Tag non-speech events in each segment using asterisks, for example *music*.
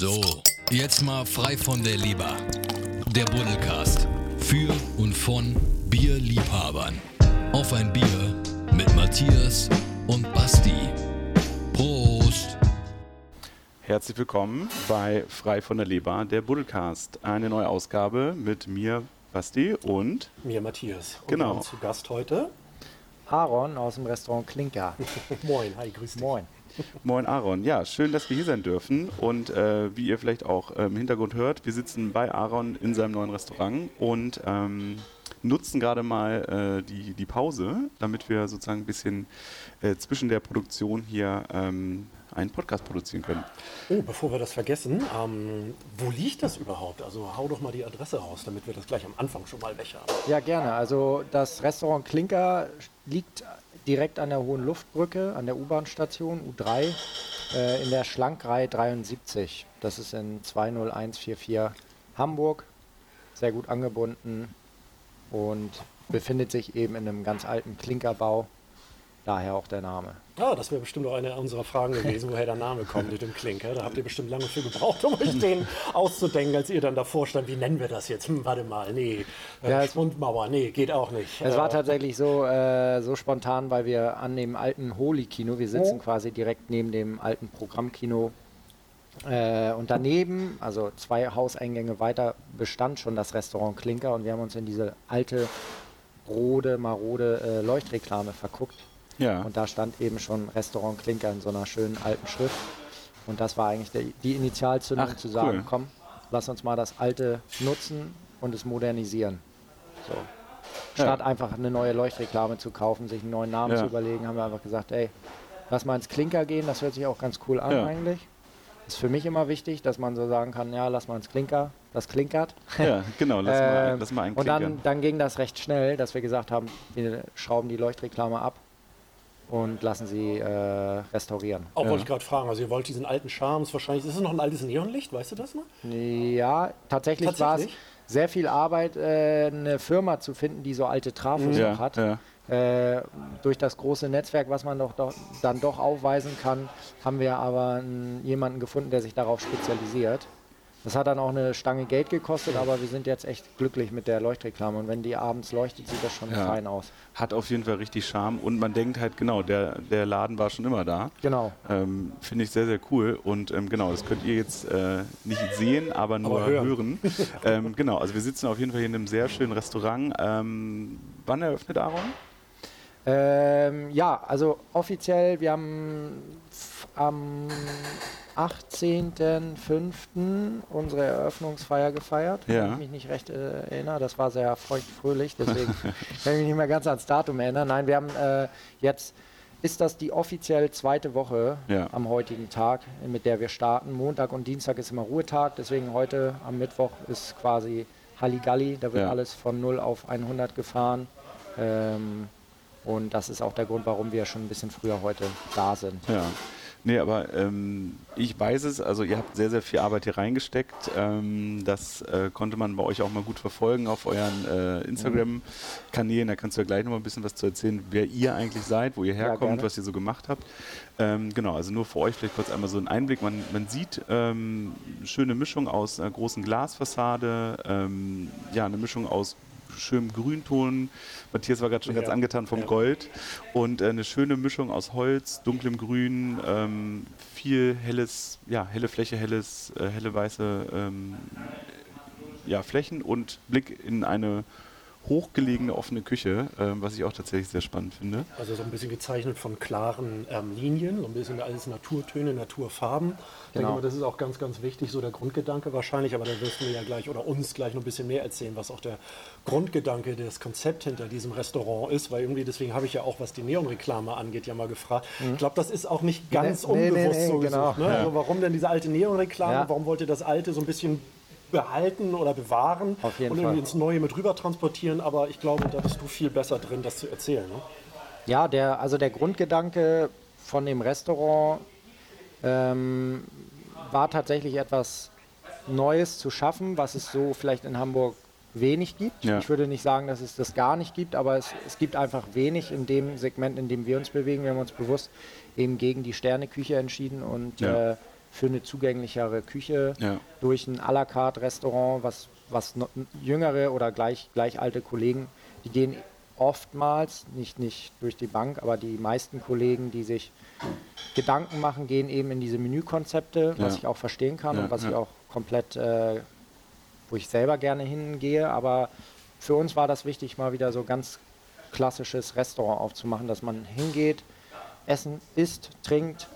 So, jetzt mal frei von der Leber. Der Buddelcast. Für und von Bierliebhabern. Auf ein Bier mit Matthias und Basti. Prost! Herzlich willkommen bei Frei von der Leber, der Buddelcast. Eine neue Ausgabe mit mir, Basti und Mir Matthias. Und Genau. zu Gast heute. Aaron aus dem Restaurant Klinker. *laughs* Moin, hi, grüß dich. Moin. *laughs* Moin Aaron. Ja, schön, dass wir hier sein dürfen. Und äh, wie ihr vielleicht auch äh, im Hintergrund hört, wir sitzen bei Aaron in seinem neuen Restaurant und ähm, nutzen gerade mal äh, die, die Pause, damit wir sozusagen ein bisschen äh, zwischen der Produktion hier ähm, einen Podcast produzieren können. Oh, bevor wir das vergessen, ähm, wo liegt das überhaupt? Also hau doch mal die Adresse raus, damit wir das gleich am Anfang schon mal weg haben. Ja, gerne. Also das Restaurant Klinker liegt direkt an der Hohen Luftbrücke, an der U-Bahn-Station U3 äh, in der Schlankreihe 73. Das ist in 20144 Hamburg. Sehr gut angebunden und befindet sich eben in einem ganz alten Klinkerbau. Daher auch der Name. Ah, das wäre bestimmt auch eine unserer Fragen gewesen, woher der Name kommt mit dem Klinker. Da habt ihr bestimmt lange für gebraucht, um euch den auszudenken, als ihr dann davor stand. Wie nennen wir das jetzt? Hm, warte mal, nee. Äh, Ja, es- Schwundmauer, nee, geht auch nicht. Es war Äh, tatsächlich so, äh, so spontan, weil wir an dem alten Holy-Kino, wir sitzen quasi direkt neben dem alten Programmkino äh, und daneben, also zwei Hauseingänge weiter, bestand schon das Restaurant Klinker und wir haben uns in diese alte, rode, marode äh, Leuchtreklame verguckt Ja, und da stand eben schon Restaurant Klinker in so einer schönen alten Schrift und das war eigentlich der, die Initialzündung Ach, zu sagen, cool. komm, lass uns mal das alte nutzen und es modernisieren. So. Statt einfach eine neue Leuchtreklame zu kaufen, sich einen neuen Namen Ja. zu überlegen, haben wir einfach gesagt, ey, lass mal ins Klinker gehen, das hört sich auch ganz cool an Ja. eigentlich. Ist für mich immer wichtig, dass man so sagen kann, ja, lass mal ins Klinker, das klinkert. ja genau. Lass, mal, *laughs* Ähm, lass mal einen und dann, Klinkern. dann ging das recht schnell, dass wir gesagt haben, wir schrauben die Leuchtreklame ab und lassen sie äh, restaurieren. Auch Ja. wollte ich gerade fragen, also ihr wollt diesen alten Charme, ist wahrscheinlich, ist es noch ein altes Neonlicht, weißt du das noch? Ja, tatsächlich, war es Tatsächlich? sehr viel Arbeit, äh, eine Firma zu finden, die so alte Trafos ja, noch hat. ja. Äh, durch das große Netzwerk, was man doch, doch dann doch aufweisen kann, haben wir aber einen, jemanden gefunden, der sich darauf spezialisiert. Das hat dann auch eine Stange Geld gekostet, aber wir sind jetzt echt glücklich mit der Leuchtreklame. Und wenn die abends leuchtet, sieht das schon Ja. fein aus. Hat auf jeden Fall richtig Charme und man denkt halt, genau, der, der Laden war schon immer da. Genau. Ähm, Finde ich sehr, sehr cool. Und ähm, genau, das könnt ihr jetzt äh, nicht sehen, aber nur hören. hören. *laughs* ähm, genau, also wir sitzen auf jeden Fall hier in einem sehr schönen Restaurant. Ähm, wann eröffnet Aaron? Ähm, ja, also offiziell, wir haben am 18.05. unsere Eröffnungsfeier gefeiert, Ja. wenn ich mich nicht recht äh, erinnere. Das war sehr feuchtfröhlich, deswegen *laughs* kann ich mich nicht mehr ganz ans Datum erinnern. Nein, wir haben äh, jetzt, ist das die offiziell zweite Woche Ja. am heutigen Tag, mit der wir starten. Montag und Dienstag ist immer Ruhetag, deswegen heute am Mittwoch ist quasi Halligalli, da wird Ja. alles von 0 auf 100 gefahren. Ähm, und das ist auch der Grund, warum wir schon ein bisschen früher heute da sind. Ja. Nee, aber ähm, ich weiß es, also ihr habt sehr, sehr viel Arbeit hier reingesteckt. Ähm, das äh, konnte man bei euch auch mal gut verfolgen auf euren äh, Instagram-Kanälen. Da kannst du ja gleich noch mal ein bisschen was zu erzählen, wer ihr eigentlich seid, wo ihr herkommt, gerne. was ihr so gemacht habt. Ähm, genau, also nur für euch vielleicht kurz einmal so einen Einblick. Man, man sieht ähm, schöne Mischung aus einer großen Glasfassade, ähm, ja, eine Mischung aus schönem Grünton. Matthias war gerade schon Ja. ganz angetan vom Ja. Gold. Und äh, eine schöne Mischung aus Holz, dunklem Grün, ähm, viel helles, ja, helle Fläche, helles, äh, helle weiße ähm, ja, Flächen und Blick in eine hochgelegene offene Küche, ähm, was ich auch tatsächlich sehr spannend finde. Also so ein bisschen gezeichnet von klaren ähm, Linien, so ein bisschen alles Naturtöne, Naturfarben. Ich denke Genau. mal, das ist auch ganz, ganz wichtig, so der Grundgedanke wahrscheinlich, aber da wirst du mir ja gleich oder uns gleich noch ein bisschen mehr erzählen, was auch der Grundgedanke, das Konzept hinter diesem Restaurant ist, weil irgendwie deswegen habe ich ja auch, was die Neonreklame angeht, ja mal gefragt. Ich glaube, das ist auch nicht ganz Nee, nee, unbewusst nee, so genau. gesucht. Ne? Also warum denn diese alte Neonreklame? Ja. Warum wollt ihr das alte so ein bisschen behalten oder bewahren Auf jeden und irgendwie Fall. ins Neue mit rüber transportieren? Aber ich glaube, da bist du viel besser drin, das zu erzählen. Ne? Ja, der, also der Grundgedanke von dem Restaurant ähm, war tatsächlich etwas Neues zu schaffen, was es so vielleicht in Hamburg wenig gibt. Ja. Ich würde nicht sagen, dass es das gar nicht gibt, aber es, es gibt einfach wenig in dem Segment, in dem wir uns bewegen. Wir haben uns bewusst eben gegen die Sterneküche entschieden und Ja. äh, für eine zugänglichere Küche Ja. durch ein à la carte Restaurant, was, was jüngere oder gleich, gleich alte Kollegen, die gehen oftmals, nicht, nicht durch die Bank, aber die meisten Kollegen, die sich Gedanken machen, gehen eben in diese Menükonzepte, was Ja. ich auch verstehen kann Ja, und was ich auch komplett, äh, wo ich selber gerne hingehe. Aber für uns war das wichtig, mal wieder so ganz klassisches Restaurant aufzumachen, dass man hingeht, Essen isst, trinkt,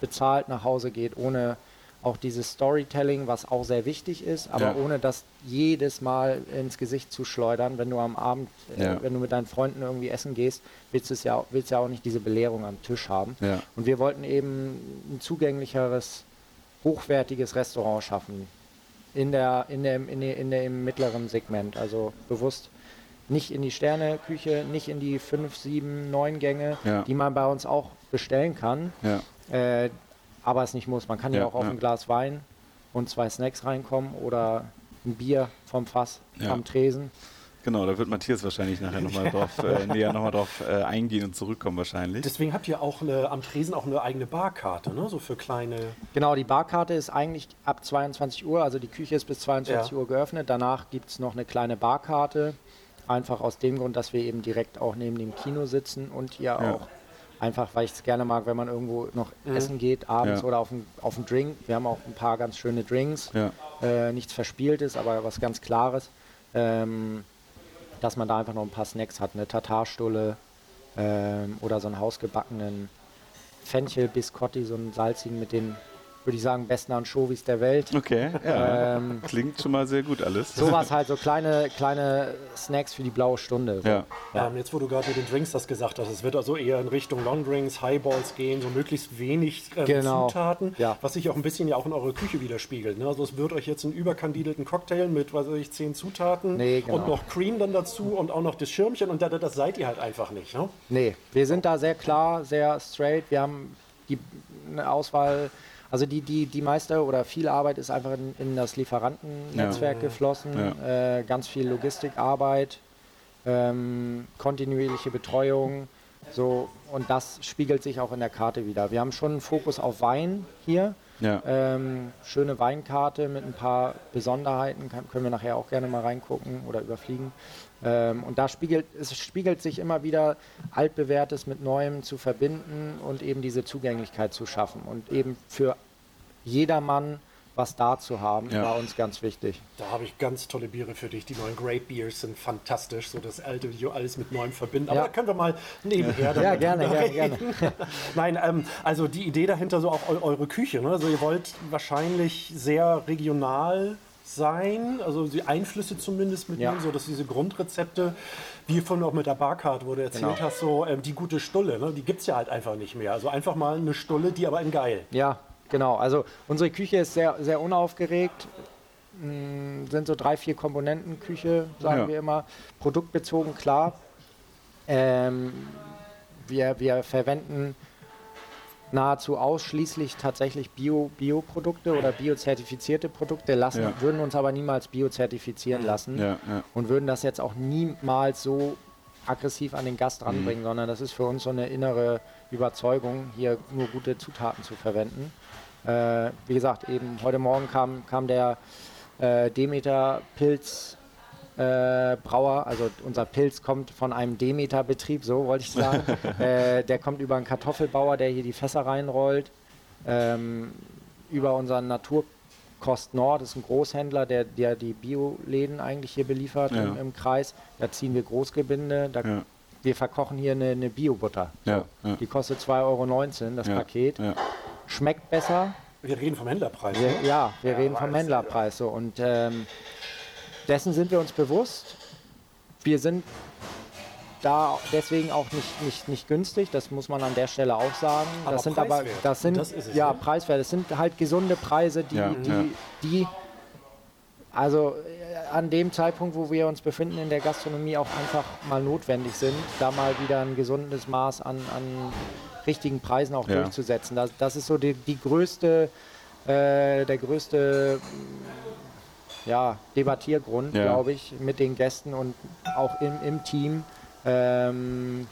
bezahlt, nach Hause geht, ohne auch dieses Storytelling, was auch sehr wichtig ist, aber Ja. ohne das jedes Mal ins Gesicht zu schleudern, wenn du am Abend, äh, Ja. wenn du mit deinen Freunden irgendwie essen gehst, willst du es ja, willst ja auch nicht diese Belehrung am Tisch haben. Ja. Und wir wollten eben ein zugänglicheres, hochwertiges Restaurant schaffen. In der, in der, in der, in der, im mittleren Segment. Also bewusst nicht in die Sterneküche, nicht in die 5, 7, 9 Gänge, die man bei uns auch bestellen kann. Äh, aber es nicht muss. Man kann ja, Ja, auch auf ja. ein Glas Wein und zwei Snacks reinkommen oder ein Bier vom Fass Ja. am Tresen. Genau, da wird Matthias wahrscheinlich nachher nochmal *laughs* drauf, äh, näher nochmal drauf äh, eingehen und zurückkommen wahrscheinlich. Deswegen habt ihr auch eine, am Tresen auch eine eigene Barkarte, ne? so für kleine. Genau, die Barkarte ist eigentlich ab 22 Uhr, also die Küche ist bis 22 Ja. Uhr geöffnet. Danach gibt es noch eine kleine Barkarte. Einfach aus dem Grund, dass wir eben direkt auch neben dem Kino sitzen und hier Ja. auch einfach, weil ich es gerne mag, wenn man irgendwo noch essen geht, abends Ja. oder auf einen auf einen Drink. Wir haben auch ein paar ganz schöne Drinks. Ja. Äh, nichts Verspieltes, aber was ganz Klares. Ähm, dass man da einfach noch ein paar Snacks hat, eine Tatarstulle ähm, oder so einen hausgebackenen Fenchel-Biscotti, so einen salzigen mit den, würde ich sagen, besten Anchovies der Welt. Okay, ja. Ähm, Klingt schon mal sehr gut alles. sowas halt, so kleine, kleine Snacks für die blaue Stunde. So. Ja. Ja. Ähm, jetzt, wo du gerade mit den Drinks das gesagt hast, es wird also eher in Richtung Long Drinks, Highballs gehen, so möglichst wenig ähm, Genau. Zutaten, Ja. was sich auch ein bisschen ja auch in eurer Küche widerspiegelt. Ne? Also es wird euch jetzt einen überkandidelten Cocktail mit, weiß ich, zehn Zutaten Nee, genau. und noch Cream dann dazu und auch noch das Schirmchen und da, da- das seid ihr halt einfach nicht. Ne? Nee, wir sind da sehr klar, sehr straight. Wir haben die eine Auswahl, also die, die, die meiste oder viel Arbeit ist einfach in, in das Lieferantennetzwerk geflossen. Äh, ganz viel Logistikarbeit, ähm, kontinuierliche Betreuung. So, und das spiegelt sich auch in der Karte wieder. Wir haben schon einen Fokus auf Wein hier. Ja. Ähm, schöne Weinkarte mit ein paar Besonderheiten, kann, können wir nachher auch gerne mal reingucken oder überfliegen. Ähm, und da spiegelt es spiegelt sich immer wieder altbewährtes mit Neuem zu verbinden und eben diese Zugänglichkeit zu schaffen und eben für jedermann was da zu haben, Ja. war uns ganz wichtig. Da habe ich ganz tolle Biere für dich. Die neuen Great Beers sind fantastisch, so das alte Video alles mit neuem verbinden. Aber Ja. da können wir mal nebenher Ja, gerne, gerne, gerne. *laughs* Nein, ähm, also die Idee dahinter so auch eu eure Küche. Ne? Also ihr wollt wahrscheinlich sehr regional sein, also die Einflüsse zumindest mitnehmen, Ja. so dass diese Grundrezepte, wie von auch mit der Barcard, wo du erzählt Genau. hast, so ähm, die gute Stulle, ne? die gibt es ja halt einfach nicht mehr. Also einfach mal eine Stulle, die aber in geil. Ja, genau. Also unsere Küche ist sehr, sehr unaufgeregt. Mm, Sind so drei, vier Komponenten Küche, sagen Ja. wir immer. Produktbezogen, klar. Ähm, wir, wir verwenden nahezu ausschließlich tatsächlich Bio- Bioprodukte oder biozertifizierte Produkte, lassen, Ja. würden uns aber niemals biozertifizieren lassen Ja, ja. und würden das jetzt auch niemals so aggressiv an den Gast ranbringen, sondern das ist für uns so eine innere Überzeugung, hier nur gute Zutaten zu verwenden. Äh, wie gesagt, eben heute Morgen kam, kam der äh, Demeter Pilz äh, Brauer, also unser Pilz kommt von einem Demeter-Betrieb, so wollte ich sagen. *laughs* äh, der kommt über einen Kartoffelbauer, der hier die Fässer reinrollt. Ähm, über unseren Naturkost Nord, das ist ein Großhändler, der, der die Bioläden eigentlich hier beliefert Ja. im, im Kreis. Da ziehen wir Großgebinde. Da, Ja. Wir verkochen hier eine, eine Biobutter. Ja, ja. Die kostet 2,19 Euro, das Ja, Paket. Ja. Schmeckt besser, Wir reden vom Händlerpreis. wir, ne? ja, wir reden vom Händlerpreis so und ähm, dessen sind wir uns bewusst. Wir sind da deswegen auch nicht, nicht, nicht günstig, das muss man an der Stelle auch sagen. Aber das sind aber, preiswert. das sind Das ist es, ja ne? preiswert. Das sind halt gesunde Preise, die, Ja, die, ja. die also äh, an dem Zeitpunkt, wo wir uns befinden in der Gastronomie, auch einfach mal notwendig sind, da mal wieder ein gesundes Maß an, an richtigen Preisen auch Ja. durchzusetzen. Das, das ist so die, die größte, äh, der größte mm, ja, Debattiergrund, Ja. glaube ich, mit den Gästen und auch im, im Team. Ähm,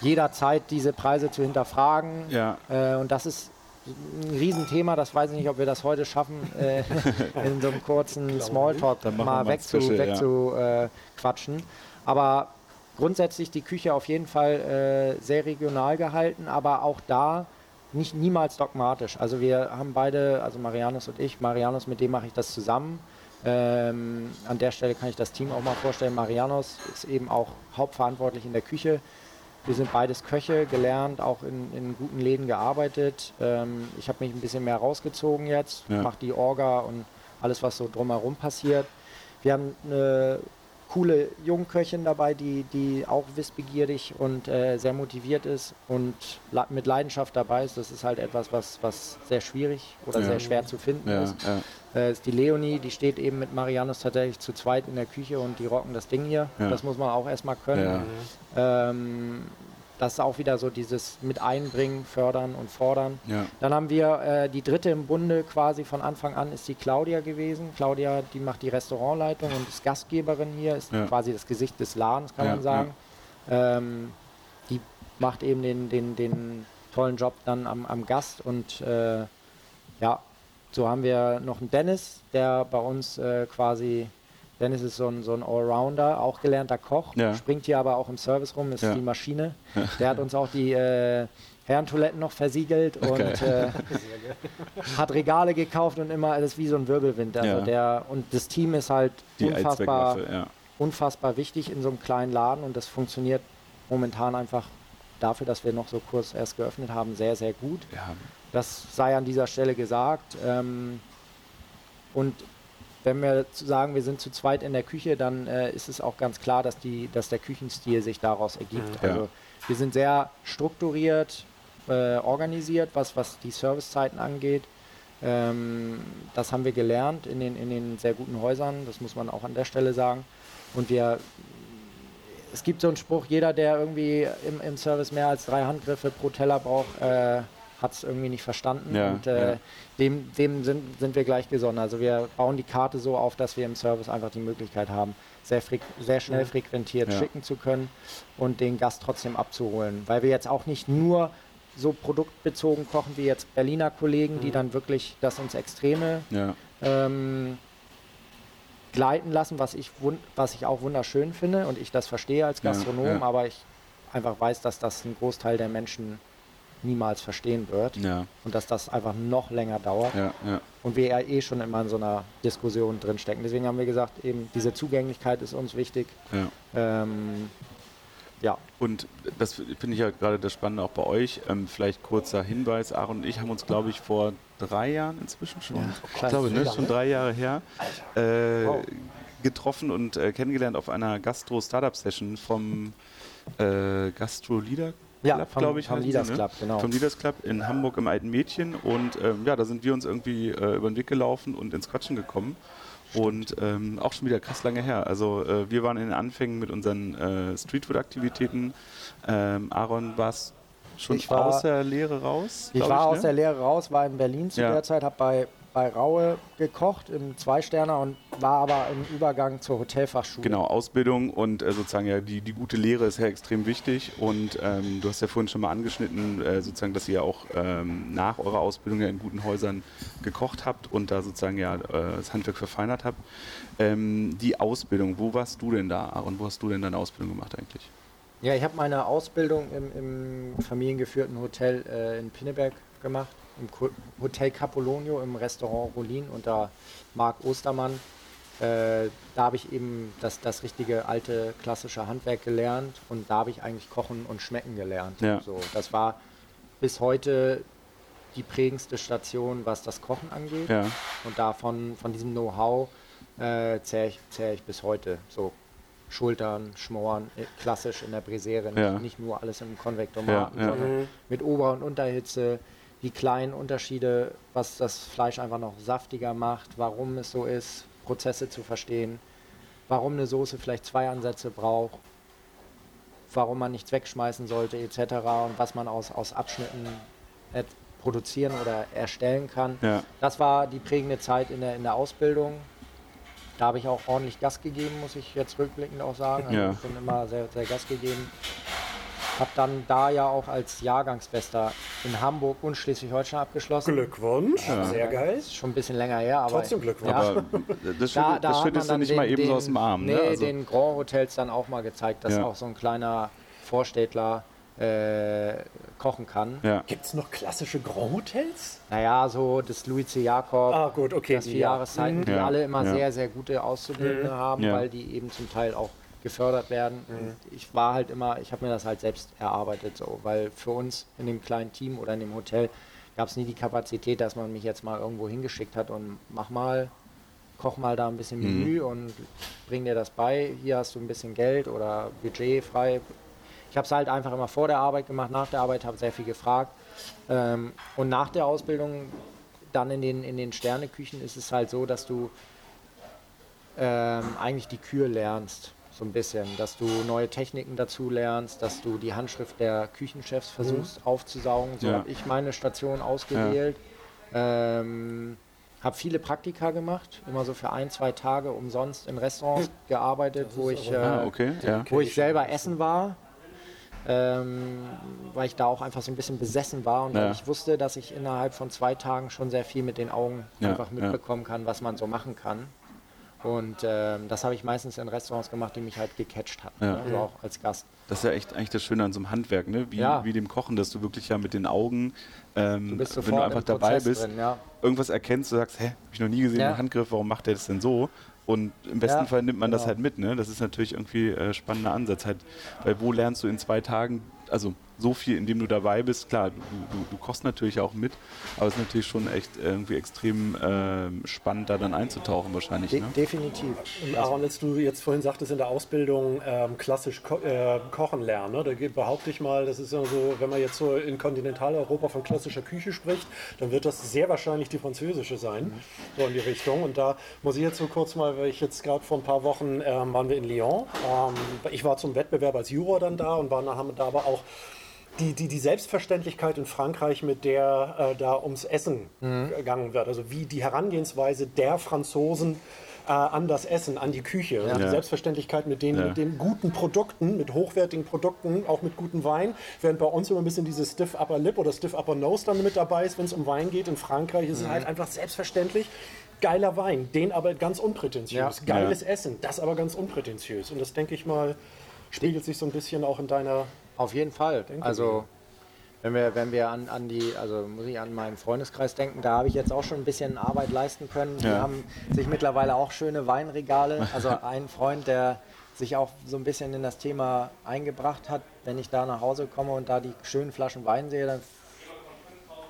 jederzeit diese Preise zu hinterfragen. Ja. Äh, und das ist ein Riesenthema, das weiß ich nicht, ob wir das heute schaffen, äh, *laughs* in so einem kurzen Smalltalk mal mal ein wegzu, Special, ja. äh, quatschen. Aber grundsätzlich die Küche auf jeden Fall äh, sehr regional gehalten, aber auch da nicht niemals dogmatisch. Also wir haben beide, also Marianus und ich, Marianus, mit dem mache ich das zusammen. Ähm, an der Stelle kann ich das Team auch mal vorstellen. Marianus ist eben auch hauptverantwortlich in der Küche. Wir sind beides Köche, gelernt, auch in, in guten Läden gearbeitet. Ähm, ich habe mich ein bisschen mehr rausgezogen jetzt, Ja. mache die Orga und alles, was so drumherum passiert. Wir haben eine coole Jungköchin dabei, die, die auch wissbegierig und äh, sehr motiviert ist und la mit Leidenschaft dabei ist. Das ist halt etwas, was, was sehr schwierig oder Ja. sehr schwer zu finden Ja, ist. ja. Äh, ist die Leonie, die steht eben mit Marianus tatsächlich zu zweit in der Küche und die rocken das Ding hier. Das muss man auch erstmal können. Ähm, das ist auch wieder so dieses mit einbringen, fördern und fordern. Ja. Dann haben wir äh, die dritte im Bunde quasi von Anfang an ist die Claudia gewesen. Claudia, die macht die Restaurantleitung und ist Gastgeberin hier, ist Ja. quasi das Gesicht des Ladens, kann Ja, man sagen. Ähm, die macht eben den, den, den tollen Job dann am, am Gast und äh, ja, so haben wir noch einen Dennis, der bei uns äh, quasi, Dennis ist so ein, so ein Allrounder, auch gelernter Koch, Ja. springt hier aber auch im Service rum, ist Ja. die Maschine. Der hat uns auch die äh, Herrentoiletten noch versiegelt und äh, *laughs* hat Regale gekauft und immer, das ist wie so ein Wirbelwind. Also Ja. der, und das Team ist halt Die unfassbar, unfassbar wichtig in so einem kleinen Laden und das funktioniert momentan einfach dafür, dass wir noch so kurz erst geöffnet haben, sehr, sehr gut. Das sei an dieser Stelle gesagt. Ähm, und wenn wir sagen, wir sind zu zweit in der Küche, dann äh, ist es auch ganz klar, dass, die, dass der Küchenstil sich daraus ergibt. Ja. Also wir sind sehr strukturiert, äh, organisiert, was, was die Servicezeiten angeht. Ähm, das haben wir gelernt in den, in den sehr guten Häusern, das muss man auch an der Stelle sagen. Und wir, es gibt so einen Spruch, jeder, der irgendwie im, im Service mehr als drei Handgriffe pro Teller braucht, äh, hat es irgendwie nicht verstanden. Ja, und äh, ja. dem, dem sind, sind wir gleich gesonnen. Also wir bauen die Karte so auf, dass wir im Service einfach die Möglichkeit haben, sehr, sehr schnell frequentiert Ja. schicken zu können und den Gast trotzdem abzuholen. Weil wir jetzt auch nicht nur so produktbezogen kochen wie jetzt Berliner Kollegen, die dann wirklich das ins Extreme ja. ähm, gleiten lassen, was ich, was ich auch wunderschön finde und ich das verstehe als Gastronom, ja. aber ich einfach weiß, dass das ein Großteil der Menschen niemals verstehen wird Ja, und dass das einfach noch länger dauert ja, ja. und wir ja eh schon immer in so einer Diskussion drinstecken. Deswegen haben wir gesagt, eben diese Zugänglichkeit ist uns wichtig. ja. Ähm, ja, Und das finde ich ja gerade das Spannende auch bei euch. Ähm, vielleicht kurzer Hinweis: Aaron und ich haben uns, glaube ich, vor drei Jahren inzwischen schon, ich krass. glaube, ne, schon drei Jahre her, äh, Wow. getroffen und äh, kennengelernt auf einer Gastro-Startup-Session vom äh, Gastro Leader Ja, Club, vom- glaube ich. vom Leaders ne? Club, genau. Vom Leaders Club in Hamburg im Alten Mädchen. Und ähm, ja, da sind wir uns irgendwie äh, über den Weg gelaufen und ins Quatschen gekommen. Und ähm, auch schon wieder krass lange her. Also äh, wir waren in den Anfängen mit unseren äh, Streetfood-Aktivitäten. Ähm, Aaron, warst schon Ich war- aus der Lehre raus? Ich war aus ne? der Lehre raus, war in Berlin zu Ja. der Zeit, habe bei, bei Raue gekocht im Zweisterner und war aber im Übergang zur Hotelfachschule. Genau, Ausbildung und äh, sozusagen ja die, die gute Lehre ist ja extrem wichtig und ähm, du hast ja vorhin schon mal angeschnitten, äh, sozusagen, dass ihr ja auch ähm, nach eurer Ausbildung ja in guten Häusern gekocht habt und da sozusagen ja äh, das Handwerk verfeinert habt. Ähm, die Ausbildung, wo warst du denn da, Aaron? Wo hast du denn deine Ausbildung gemacht eigentlich? Ja, ich habe meine Ausbildung im, im familiengeführten Hotel äh, in Pinneberg gemacht, im Hotel Capolonio im Restaurant Rolin unter Marc Ostermann. Äh, da habe ich eben das, das richtige alte klassische Handwerk gelernt und da habe ich eigentlich Kochen und Schmecken gelernt. Ja. So, das war bis heute die prägendste Station, was das Kochen angeht. Ja, Und davon, von diesem Know-how äh, zähre ich, zähr ich bis heute. So Schultern, Schmoren, äh, klassisch in der Brisere, nicht, Ja. nicht nur alles im Konvektomaten, Ja, ja. sondern mit Ober- und Unterhitze, die kleinen Unterschiede, was das Fleisch einfach noch saftiger macht, warum es so ist, Prozesse zu verstehen, warum eine Soße vielleicht zwei Ansätze braucht, warum man nichts wegschmeißen sollte etc. und was man aus, aus Abschnitten et- produzieren oder erstellen kann. ja, Das war die prägende Zeit in der, in der Ausbildung. Da habe ich auch ordentlich Gas gegeben, muss ich jetzt rückblickend auch sagen. Also Ja. Ich bin immer sehr, sehr Gas gegeben. Habe dann da ja auch als Jahrgangsbester in Hamburg und Schleswig-Holstein abgeschlossen. Glückwunsch, sehr geil. Ist schon ein bisschen länger her, aber Trotzdem Glückwunsch. Ja. Aber das, man ist ja dann nicht den- mal eben so aus dem Arm. Nee, ne? also, den Grand Hotels dann auch mal gezeigt, dass Ja. auch so ein kleiner Vorstädtler äh, kochen kann. ja. Gibt es noch klassische Grand Hotels? Naja, so das Louis C. Jakob, Ah, gut, okay. das die, vier Jahreszeiten, die Ja, alle immer ja. sehr, sehr gute Auszubildende haben, Ja. weil die eben zum Teil auch gefördert werden. Und ich war halt immer, ich habe mir das halt selbst erarbeitet, so, weil für uns in dem kleinen Team oder in dem Hotel gab es nie die Kapazität, dass man mich jetzt mal irgendwo hingeschickt hat und mach mal, koch mal da ein bisschen Menü und bring dir das bei. Hier hast du ein bisschen Geld oder Budget frei. Ich habe es halt einfach immer vor der Arbeit gemacht, nach der Arbeit habe sehr viel gefragt. Ähm, und nach der Ausbildung, dann in den, in den Sterneküchen, ist es halt so, dass du ähm, eigentlich die Kür lernst, so ein bisschen. Dass du neue Techniken dazu lernst, dass du die Handschrift der Küchenchefs versuchst aufzusaugen. So Ja. habe ich meine Station ausgewählt. Ähm, habe viele Praktika gemacht, immer so für ein, zwei Tage umsonst in Restaurants *laughs* gearbeitet, wo ich, äh, Ah, okay. Ja. wo ich selber essen war, ähm, weil ich da auch einfach so ein bisschen besessen war und Ja. weil ich wusste, dass ich innerhalb von zwei Tagen schon sehr viel mit den Augen Ja, einfach ja. mitbekommen kann, was man so machen kann. Und ähm, das habe ich meistens in Restaurants gemacht, die mich halt gecatcht hatten, Ja. ne? also auch als Gast. Das ist ja echt eigentlich das Schöne an so einem Handwerk, ne? wie, Ja. wie dem Kochen, dass du wirklich ja mit den Augen, ähm, Du wenn du einfach dabei bist, drin, ja. irgendwas erkennst, du sagst, hä, hab ich noch nie gesehen, Ja. Handgriff, warum macht der das denn so? Und im besten Fall nimmt man das genau. halt mit, ne? Das ist natürlich irgendwie äh, spannender Ansatz. Halt, weil wo lernst du in zwei Tagen, also so viel, indem du dabei bist, klar, du, du, du kochst natürlich auch mit, aber es ist natürlich schon echt irgendwie extrem ähm, spannend, da dann einzutauchen wahrscheinlich. De Ne? definitiv. Und Aaron, als du jetzt vorhin sagtest, in der Ausbildung ähm, klassisch ko äh, kochen lernen, ne? da behaupte ich mal, das ist ja so, wenn man jetzt so in Kontinentaleuropa von klassischer Küche spricht, dann wird das sehr wahrscheinlich die französische sein, so in die Richtung. Und da muss ich jetzt so kurz mal, weil ich jetzt gerade vor ein paar Wochen ähm, waren wir in Lyon. Ähm, ich war zum Wettbewerb als Juror dann da und waren, haben da aber auch die, die, die Selbstverständlichkeit in Frankreich, mit der äh, da ums Essen gegangen wird. Also wie die Herangehensweise der Franzosen äh, an das Essen, an die Küche. Also die Ja. Selbstverständlichkeit mit den, Ja. mit den guten Produkten, mit hochwertigen Produkten, auch mit gutem Wein. Während bei uns immer ein bisschen dieses Stiff Upper Lip oder Stiff Upper Nose dann mit dabei ist, wenn es um Wein geht. In Frankreich ist es halt einfach selbstverständlich. Geiler Wein, den aber ganz unprätentiös. Ja. Geiles Essen, das aber ganz unprätentiös. Und das denke ich mal, spiegelt sich so ein bisschen auch in deiner Auf jeden Fall. Denke also wenn wir, wenn wir an, an die, also muss ich an meinen Freundeskreis denken, da habe ich jetzt auch schon ein bisschen Arbeit leisten können. Die Ja. haben sich mittlerweile auch schöne Weinregale. Also ein Freund, der sich auch so ein bisschen in das Thema eingebracht hat, wenn ich da nach Hause komme und da die schönen Flaschen Wein sehe, dann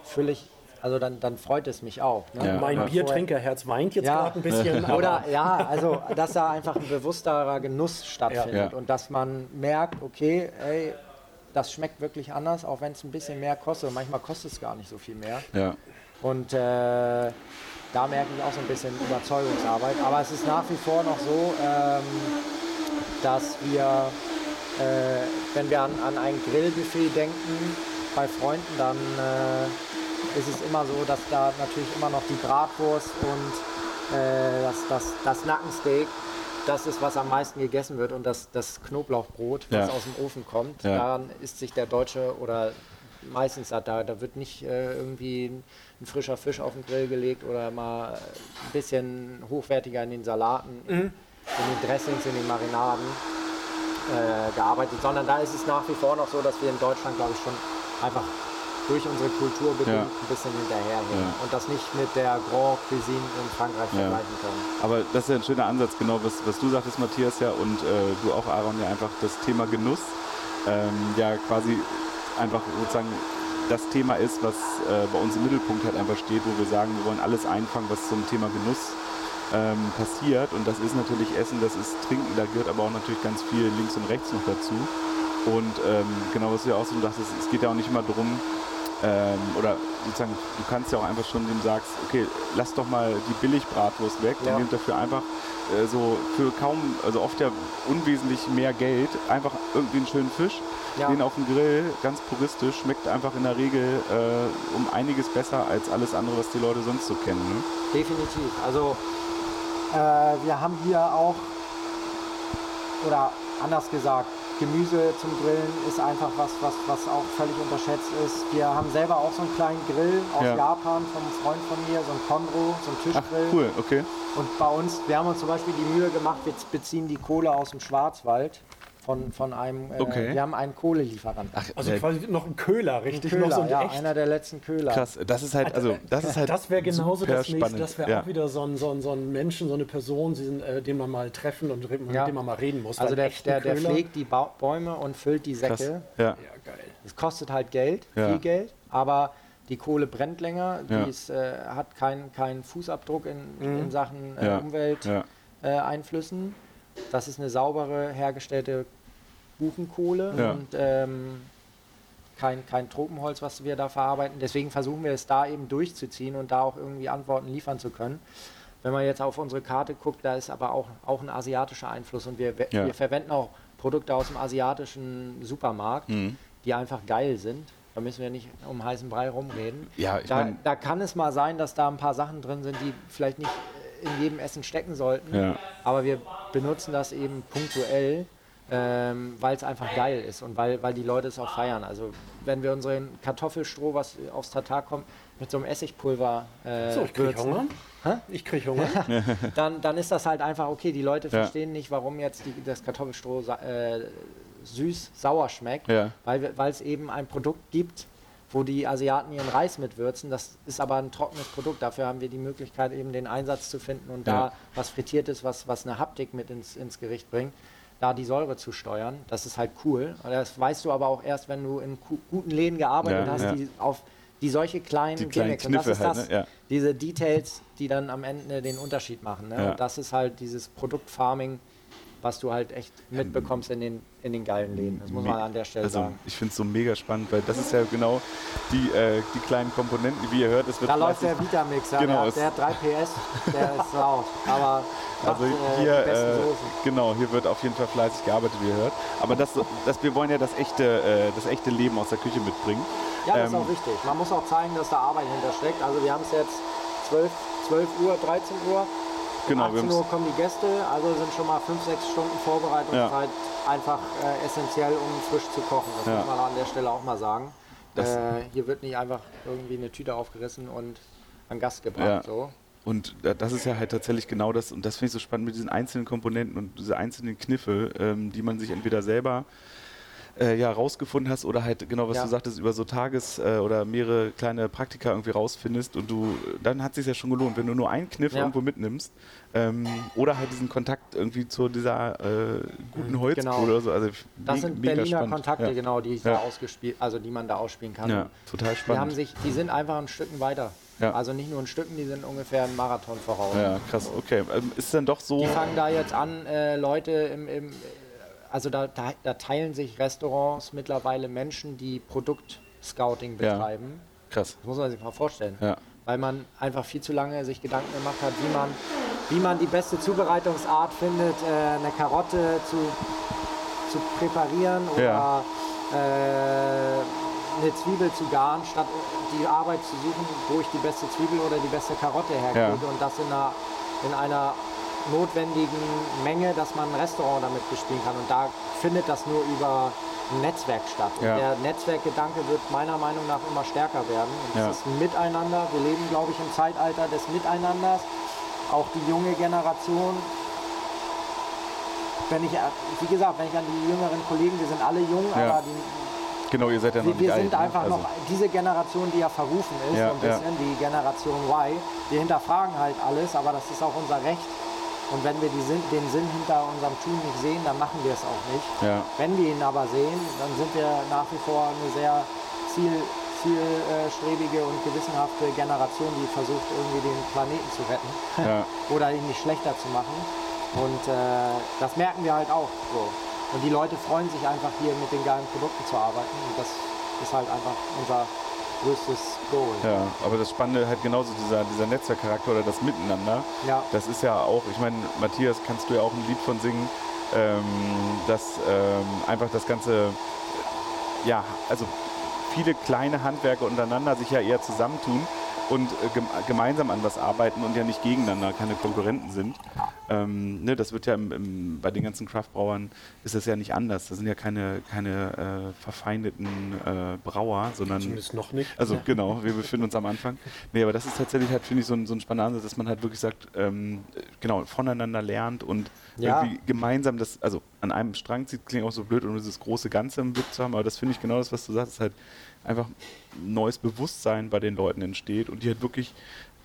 fülle ich, also dann, dann freut es mich auch. Ne? Ja. Mein Ja. Biertrinkerherz weint jetzt Ja. gerade ein bisschen. *laughs* Oder ja, also dass da einfach ein bewussterer Genuss stattfindet Ja. und dass man merkt, okay, ey, das schmeckt wirklich anders, auch wenn es ein bisschen mehr kostet. Manchmal kostet es gar nicht so viel mehr. Ja. Und äh, da merke ich auch so ein bisschen Überzeugungsarbeit. Aber es ist nach wie vor noch so, ähm, dass wir, äh, wenn wir an, an ein Grillbuffet denken bei Freunden, dann äh, ist es immer so, dass da natürlich immer noch die Bratwurst und äh, das, das, das Nackensteak, das ist, was am meisten gegessen wird und das, das Knoblauchbrot, was Ja. aus dem Ofen kommt. Ja. Daran isst sich der Deutsche oder meistens da, da, da wird nicht äh, irgendwie ein, frischer Fisch auf den Grill gelegt oder mal ein bisschen hochwertiger in den Salaten, in den Dressings, in den Marinaden äh, gearbeitet, sondern da ist es nach wie vor noch so, dass wir in Deutschland, glaube ich, schon einfach durch unsere Kultur bedingt Ja. ein bisschen hinterherhängen Ja. und das nicht mit der Grand Cuisine in Frankreich Ja. vergleichen können. Aber das ist ja ein schöner Ansatz, genau was, was du sagtest, Matthias, ja, und äh, du auch, Aaron, ja einfach das Thema Genuss ähm, ja quasi einfach sozusagen das Thema ist, was äh, bei uns im Mittelpunkt halt einfach steht, wo wir sagen, wir wollen alles einfangen, was zum Thema Genuss ähm, passiert. Und das ist natürlich Essen, das ist Trinken, da gehört aber auch natürlich ganz viel links und rechts noch dazu. Und ähm, genau, was du ja auch so sagtest, es geht ja auch nicht immer darum, ähm, oder sozusagen, du kannst ja auch einfach schon dem sagst, okay, lass doch mal die Billigbratwurst weg Ja. und nehmt dafür einfach äh, so für kaum, also oft ja unwesentlich mehr Geld, einfach irgendwie einen schönen Fisch, Ja. den auf dem Grill, ganz puristisch, schmeckt einfach in der Regel äh, um einiges besser als alles andere, was die Leute sonst so kennen. Ne? Definitiv. Also äh, wir haben hier auch, oder anders gesagt, Gemüse zum Grillen ist einfach was, was, was auch völlig unterschätzt ist. Wir haben selber auch so einen kleinen Grill aus Ja. Japan vom Freund von mir, so ein Konro, so ein Ach, Tischgrill. cool, okay. Und bei uns, wir haben uns zum Beispiel die Mühe gemacht, wir beziehen die Kohle aus dem Schwarzwald von, von einem, äh, Okay. wir haben einen Kohlelieferanten. Ach, Also äh, quasi noch ein Köhler, richtig? Köhler, noch so ein ja, echt einer der letzten Köhler. krass. Das ist halt, also, das ist halt das wäre genauso das nächste, spannend. das wäre ja. auch wieder so ein, so, ein, so ein Menschen, so eine Person, sind, äh, den man mal treffen und mit Ja. dem man mal reden muss. Also der, der, der Köhler- pflegt die Ba- Bäume und füllt die Krass. Säcke. Ja. Ja, geil. Es kostet halt Geld, Ja. viel Geld, aber die Kohle brennt länger, Ja. die ist, äh, hat keinen keinen Fußabdruck in, in Sachen äh, Ja. Umwelteinflüssen. Ja. Äh, Einflüssen. Das ist eine saubere hergestellte Buchenkohle Ja. und ähm, kein, kein Tropenholz, was wir da verarbeiten. Deswegen versuchen wir es da eben durchzuziehen und da auch irgendwie Antworten liefern zu können. Wenn man jetzt auf unsere Karte guckt, da ist aber auch, auch ein asiatischer Einfluss und wir, Ja. wir verwenden auch Produkte aus dem asiatischen Supermarkt, Mhm. die einfach geil sind. Da müssen wir nicht um heißen Brei rumreden. Ja, da, da kann es mal sein, dass da ein paar Sachen drin sind, die vielleicht nicht in jedem Essen stecken sollten. Ja. Aber wir benutzen das eben punktuell, ähm, weil es einfach geil ist und weil, weil die Leute es auch feiern. Also wenn wir unseren Kartoffelstroh, was aufs Tatar kommt, mit so einem Essigpulver äh, So, ich krieg würzen, Hunger. Hä? Ich krieg Hunger. *laughs* dann, dann ist das halt einfach okay. Die Leute Ja. verstehen nicht, warum jetzt die, das Kartoffelstroh äh, süß, sauer schmeckt, Ja. weil es eben ein Produkt gibt, wo die Asiaten ihren Reis mitwürzen. Das ist aber ein trockenes Produkt. Dafür haben wir die Möglichkeit, eben den Einsatz zu finden und Ja. da was Frittiertes, was, was eine Haptik mit ins, ins Gericht bringt, da die Säure zu steuern. Das ist halt cool. Das weißt du aber auch erst, wenn du in guten Läden gearbeitet Ja, hast, ja. die auf die solche kleinen Die kleinen Gimmicks. Und das ist halt, das, ne? Ja. diese Details, die dann am Ende den Unterschied machen. Ne? Das ist halt dieses Produktfarming, was du halt echt mitbekommst in den, in den geilen Läden. Das muss man an der Stelle also, sagen. Ich finde es so mega spannend, weil das ist ja genau die, äh, die kleinen Komponenten, wie ihr hört. Es wird Da läuft der Vitamix, ja, Genau, der, hat 3 PS, der ist laut. Aber macht, Also äh, hier, äh, genau, hier wird auf jeden Fall fleißig gearbeitet, wie ihr hört. Aber das, das, wir wollen ja das echte, äh, das echte Leben aus der Küche mitbringen. Ja, das ist ähm, auch wichtig. Man muss auch zeigen, dass da Arbeit hintersteckt. Also wir haben es jetzt 12, 12 Uhr, 13 Uhr. Genau, wir 18 haben's- Uhr kommen die Gäste, also sind schon mal 5, 6 Stunden Vorbereitungszeit einfach äh, essentiell, um frisch zu kochen. Das Ja. muss man an der Stelle auch mal sagen. Äh, hier wird nicht einfach irgendwie eine Tüte aufgerissen und an Gast gebracht. Ja. So. Und das ist ja halt tatsächlich genau das, und das finde ich so spannend mit diesen einzelnen Komponenten und diese einzelnen Kniffe, ähm, die man sich entweder selber äh, ja, rausgefunden hast oder halt genau, was Ja. du sagtest, über so Tages- äh, oder mehrere kleine Praktika irgendwie rausfindest und du, dann hat es sich ja schon gelohnt, wenn du nur einen Kniff Ja. irgendwo mitnimmst ähm, oder halt diesen Kontakt irgendwie zu dieser äh, guten Holzkohle genau. oder so. Also Das sind Berliner spannend. Kontakte, ja. genau, die da ausgespielt, also die man da ausspielen kann. Ja, total Die spannend. haben sich, die sind einfach ein Stücken weiter. Ja. Also nicht nur ein Stücken, die sind ungefähr einen Marathon voraus. ja, krass, okay. Ähm, ist dann doch so. Die fangen da jetzt an, äh, Leute im, im also da, da, da teilen sich Restaurants mittlerweile Menschen, die Produktscouting Ja. betreiben. Krass. Das muss man sich mal vorstellen. Ja. Weil man einfach viel zu lange sich Gedanken gemacht hat, wie man, wie man die beste Zubereitungsart findet, äh, eine Karotte zu, zu präparieren oder Ja. äh, eine Zwiebel zu garen, statt die Arbeit zu suchen, wo ich die beste Zwiebel oder die beste Karotte herkriege Ja. und das in einer, in einer notwendigen Menge, dass man ein Restaurant damit bespielen kann. Und da findet das nur über ein Netzwerk statt. Und Ja. der Netzwerkgedanke wird meiner Meinung nach immer stärker werden. Und Ja. es ist ein Miteinander. Wir leben, glaube ich, im Zeitalter des Miteinanders. Auch die junge Generation wenn ich, wie gesagt, wenn ich an die jüngeren Kollegen, wir sind alle jung, Ja. aber die, Genau, ihr seid ja noch wir, wir alt, sind ne? einfach Also- noch diese Generation, die ja verrufen ist, Ja, so ein bisschen, die Generation Y. Wir hinterfragen halt alles, aber das ist auch unser Recht. Und wenn wir Sinn, den Sinn hinter unserem Tun nicht sehen, dann machen wir es auch nicht. Ja. Wenn wir ihn aber sehen, dann sind wir nach wie vor eine sehr ziel, zielstrebige und gewissenhafte Generation, die versucht, irgendwie den Planeten zu retten Ja. *laughs* oder ihn nicht schlechter zu machen. Und äh, das merken wir halt auch so. Und die Leute freuen sich einfach hier mit den geilen Produkten zu arbeiten. Und das ist halt einfach unser größtes Goal. Ja, aber das Spannende halt genauso dieser, dieser Netzwerkcharakter oder das Miteinander. Ja. Das ist ja auch, ich meine, Matthias, kannst du ja auch ein Lied von singen, ähm, dass ähm, einfach das Ganze, ja, also viele kleine Handwerker untereinander sich ja eher zusammentun und äh, gem gemeinsam an was arbeiten und ja nicht gegeneinander, keine Konkurrenten sind. ähm, ne, das wird ja im, im, bei den ganzen Craftbrauern ist das ja nicht anders. Das sind ja keine, keine äh, verfeindeten äh, Brauer, sondern. Zumindest noch nicht. Also genau, wir befinden uns am Anfang. Nee, aber das ist tatsächlich halt, finde ich, so ein, so ein spannender Ansatz, dass man halt wirklich sagt, ähm, genau, voneinander lernt und Ja. irgendwie gemeinsam das, also an einem Strang zieht, klingt auch so blöd, um dieses große Ganze im Blick zu haben, aber das finde ich genau das, was du sagst, ist halt einfach ein neues Bewusstsein bei den Leuten entsteht und die halt wirklich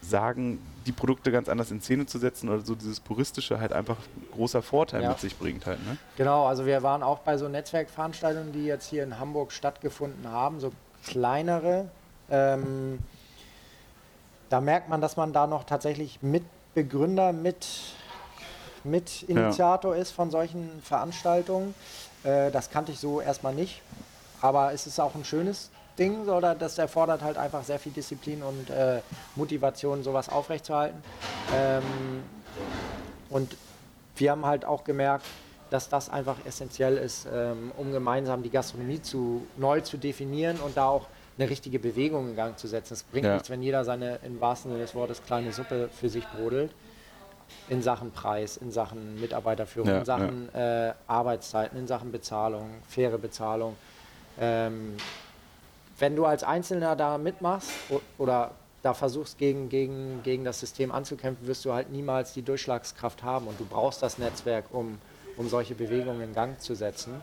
sagen, die Produkte ganz anders in Szene zu setzen oder so dieses Puristische halt einfach ein großer Vorteil Ja. mit sich bringt halt. Ne? Genau, also wir waren auch bei so Netzwerkveranstaltungen, die jetzt hier in Hamburg stattgefunden haben, so kleinere. Ähm, da merkt man, dass man da noch tatsächlich Mitbegründer, mit, mit Initiator ist von solchen Veranstaltungen. Äh, das kannte ich so erstmal nicht. Aber es ist auch ein schönes Ding, oder das erfordert halt einfach sehr viel Disziplin und äh, Motivation, sowas aufrechtzuerhalten. Ähm, und wir haben halt auch gemerkt, dass das einfach essentiell ist, ähm, um gemeinsam die Gastronomie zu, neu zu definieren und da auch eine richtige Bewegung in Gang zu setzen. Es bringt Ja. nichts, wenn jeder seine, im wahrsten Sinne des Wortes, kleine Suppe für sich brodelt. In Sachen Preis, in Sachen Mitarbeiterführung, Ja, in Sachen äh, Arbeitszeiten, in Sachen Bezahlung, faire Bezahlung. Ähm, wenn du als Einzelner da mitmachst oder da versuchst, gegen, gegen, gegen das System anzukämpfen, wirst du halt niemals die Durchschlagskraft haben. Und du brauchst das Netzwerk, um, um solche Bewegungen in Gang zu setzen.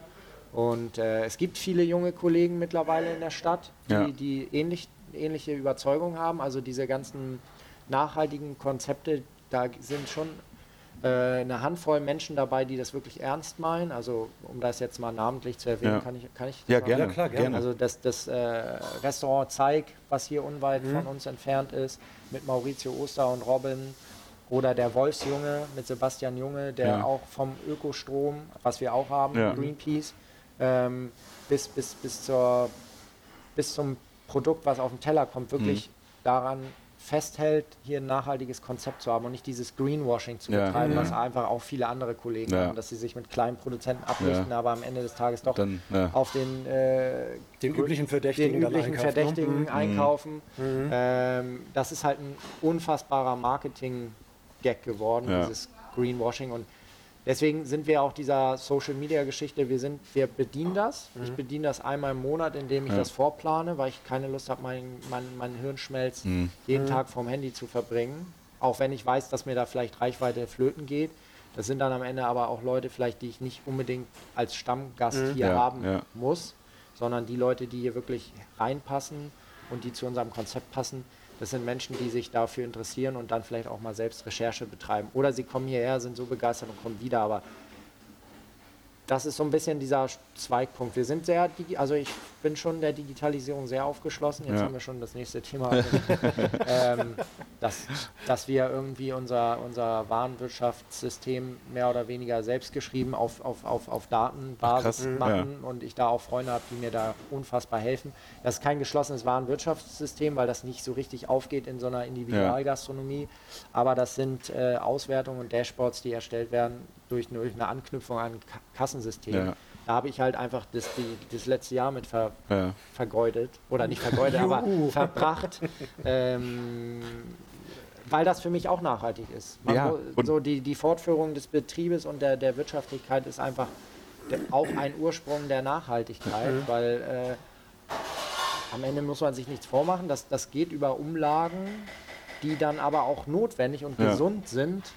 Und äh, es gibt viele junge Kollegen mittlerweile in der Stadt, die, Ja. die ähnlich, ähnliche Überzeugungen haben. Also diese ganzen nachhaltigen Konzepte, da sind schon eine Handvoll Menschen dabei, die das wirklich ernst meinen. Also um das jetzt mal namentlich zu erwähnen, Ja. kann ich, kann ich Ja, sagen? gerne. Ja, klar, gerne. Also das, das äh, Restaurant Zeig, was hier unweit Mhm. von uns entfernt ist, mit Maurizio Oster und Robin. Oder der Wolfsjunge mit Sebastian Junge, der Ja. auch vom Ökostrom, was wir auch haben, Ja. Greenpeace, ähm, bis, bis, bis, zur, bis zum Produkt, was auf den Teller kommt, wirklich Mhm. daran festhält, hier ein nachhaltiges Konzept zu haben und nicht dieses Greenwashing zu Ja. betreiben, Mhm. was einfach auch viele andere Kollegen Ja. haben, dass sie sich mit kleinen Produzenten ablichten, aber am Ende des Tages doch Dann, ja. auf den, äh, Den üblichen Verdächtigen den üblichen einkaufen, ne? Verdächtigen Mhm. einkaufen. Mhm. Ähm, das ist halt ein unfassbarer Marketing-Gag geworden, Ja. dieses Greenwashing. Und deswegen sind wir auch dieser Social-Media-Geschichte, wir, sind, wir bedienen das. Ich bediene das einmal im Monat, indem ich Ja. das vorplane, weil ich keine Lust habe, meinen mein, mein Hirnschmelz Mhm. jeden Tag vorm Handy zu verbringen. Auch wenn ich weiß, dass mir da vielleicht Reichweite flöten geht. Das sind dann am Ende aber auch Leute vielleicht, die ich nicht unbedingt als Stammgast hier Ja, haben ja. muss, sondern die Leute, die hier wirklich reinpassen und die zu unserem Konzept passen, das sind Menschen, die sich dafür interessieren und dann vielleicht auch mal selbst Recherche betreiben. Oder sie kommen hierher, sind so begeistert und kommen wieder, aber das ist so ein bisschen dieser Zweigpunkt. Wir sind sehr, also ich bin schon der Digitalisierung sehr aufgeschlossen. Jetzt Ja. haben wir schon das nächste Thema. *laughs* ähm, dass, dass wir irgendwie unser, unser Warenwirtschaftssystem mehr oder weniger selbst geschrieben auf, auf, auf, auf Datenbasis krass. Mhm. machen und ich da auch Freunde habe, die mir da unfassbar helfen. Das ist kein geschlossenes Warenwirtschaftssystem, weil das nicht so richtig aufgeht in so einer Individualgastronomie. Aber das sind äh, Auswertungen und Dashboards, die erstellt werden durch, durch eine Anknüpfung an Ka Kassensystem. Da habe ich halt einfach das, die, das letzte Jahr mit ver, Ja. vergeudet oder nicht vergeudet, aber verbracht, ähm, weil das für mich auch nachhaltig ist. Man Ja, so die, die Fortführung des Betriebes und der, der Wirtschaftlichkeit ist einfach der, auch ein Ursprung der Nachhaltigkeit, Mhm. weil äh, am Ende muss man sich nichts vormachen. Das, das geht über Umlagen, die dann aber auch notwendig und Ja. gesund sind,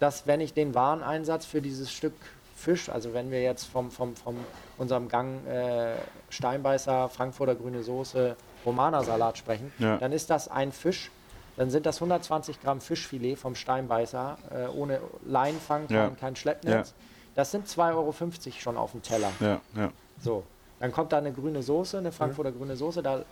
dass wenn ich den Wareneinsatz für dieses Stück Fisch, also wenn wir jetzt vom, vom, vom unserem Gang äh, Steinbeißer, Frankfurter grüne Soße, Romanersalat sprechen, Ja. dann ist das ein Fisch, dann sind das 120 Gramm Fischfilet vom Steinbeißer, äh, ohne Leinfang, kein, Ja. kein Schleppnetz. Das sind 2,50 Euro schon auf dem Teller. Ja, ja. So, dann kommt da eine grüne Soße, eine Frankfurter grüne Soße, da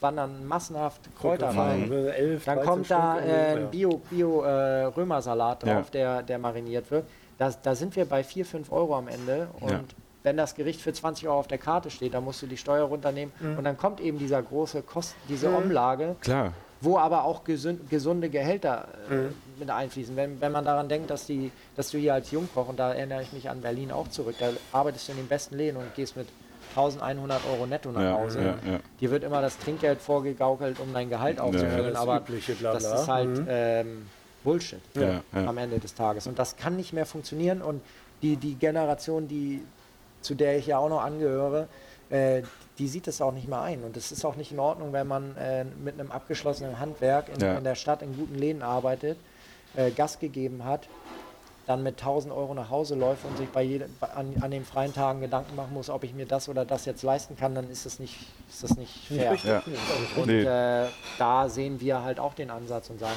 wandern massenhaft Kräuter rein. Elf, Dann 13 kommt da Stück, äh, ja. ein Bio, Bio äh, Römersalat drauf, Ja. der, der mariniert wird. Da, da sind wir bei 4, 5 Euro am Ende. Und Ja. wenn das Gericht für 20 Euro auf der Karte steht, dann musst du die Steuer runternehmen. Mhm. Und dann kommt eben dieser große Kost, diese Umlage, Klar. wo aber auch gesund, gesunde Gehälter äh, Mhm. mit einfließen. Wenn, wenn man daran denkt, dass, die, dass du hier als Jungkoch, und da erinnere ich mich an Berlin auch zurück, da arbeitest du in den besten Läden und gehst mit 1100 Euro netto nach Ja, Hause. ja, ja. Dir wird immer das Trinkgeld vorgegaukelt, um dein Gehalt aufzufüllen, das aber übliche Blabla. das ist halt, Mhm. ähm, Bullshit Ja, ja. am Ende des Tages. Und das kann nicht mehr funktionieren. Und die, die Generation, die, zu der ich ja auch noch angehöre, äh, die sieht es auch nicht mehr ein. Und es ist auch nicht in Ordnung, wenn man äh, mit einem abgeschlossenen Handwerk in, Ja. in der Stadt in guten Läden arbeitet, äh, Gas gegeben hat, dann mit 1000 Euro nach Hause läuft und sich bei jedem, an, an den freien Tagen Gedanken machen muss, ob ich mir das oder das jetzt leisten kann, dann ist das nicht, ist das nicht fair. Ja. Und Nee. äh, da sehen wir halt auch den Ansatz und sagen,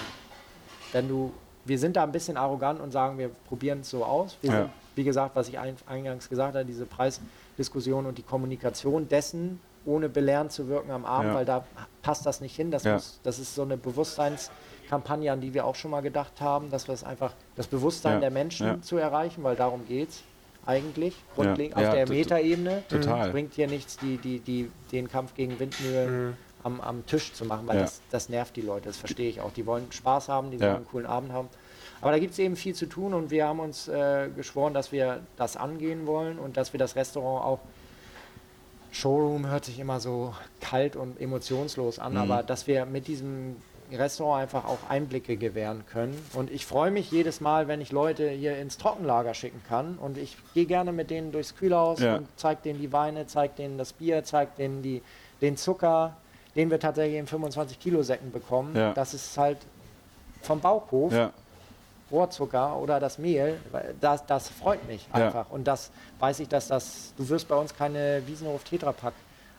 wenn du, wir sind da ein bisschen arrogant und sagen, wir probieren es so aus. Wir Ja. sind, wie gesagt, was ich ein, eingangs gesagt habe, diese Preisdiskussion und die Kommunikation dessen, ohne belehrend zu wirken am Abend, Ja. weil da passt das nicht hin. Das, Ja. muss, das ist so eine Bewusstseinskampagne, an die wir auch schon mal gedacht haben, dass wir es einfach, das Bewusstsein Ja. der Menschen Ja. zu erreichen, weil darum geht es eigentlich, grundlegend Ja, auf der Metaebene. total. Es bringt hier nichts, die, die, die, den Kampf gegen Windmühlen am, am Tisch zu machen, weil Ja. das, das nervt die Leute, das verstehe ich auch. Die wollen Spaß haben, die Ja. wollen einen coolen Abend haben. Aber da gibt es eben viel zu tun und wir haben uns äh, geschworen, dass wir das angehen wollen und dass wir das Restaurant auch Showroom hört sich immer so kalt und emotionslos an, Mhm. aber dass wir mit diesem Restaurant einfach auch Einblicke gewähren können. Und ich freue mich jedes Mal, wenn ich Leute hier ins Trockenlager schicken kann. Und ich gehe gerne mit denen durchs Kühlhaus Ja. und zeige denen die Weine, zeige denen das Bier, zeige denen die, den Zucker, den wir tatsächlich in 25 Kilo Säcken bekommen. Ja. Das ist halt vom Bauhof. Ja, Rohrzucker oder das Mehl, das, das freut mich Ja. einfach. Und das weiß ich, dass das, du wirst bei uns keine Wiesenhof Tetrapack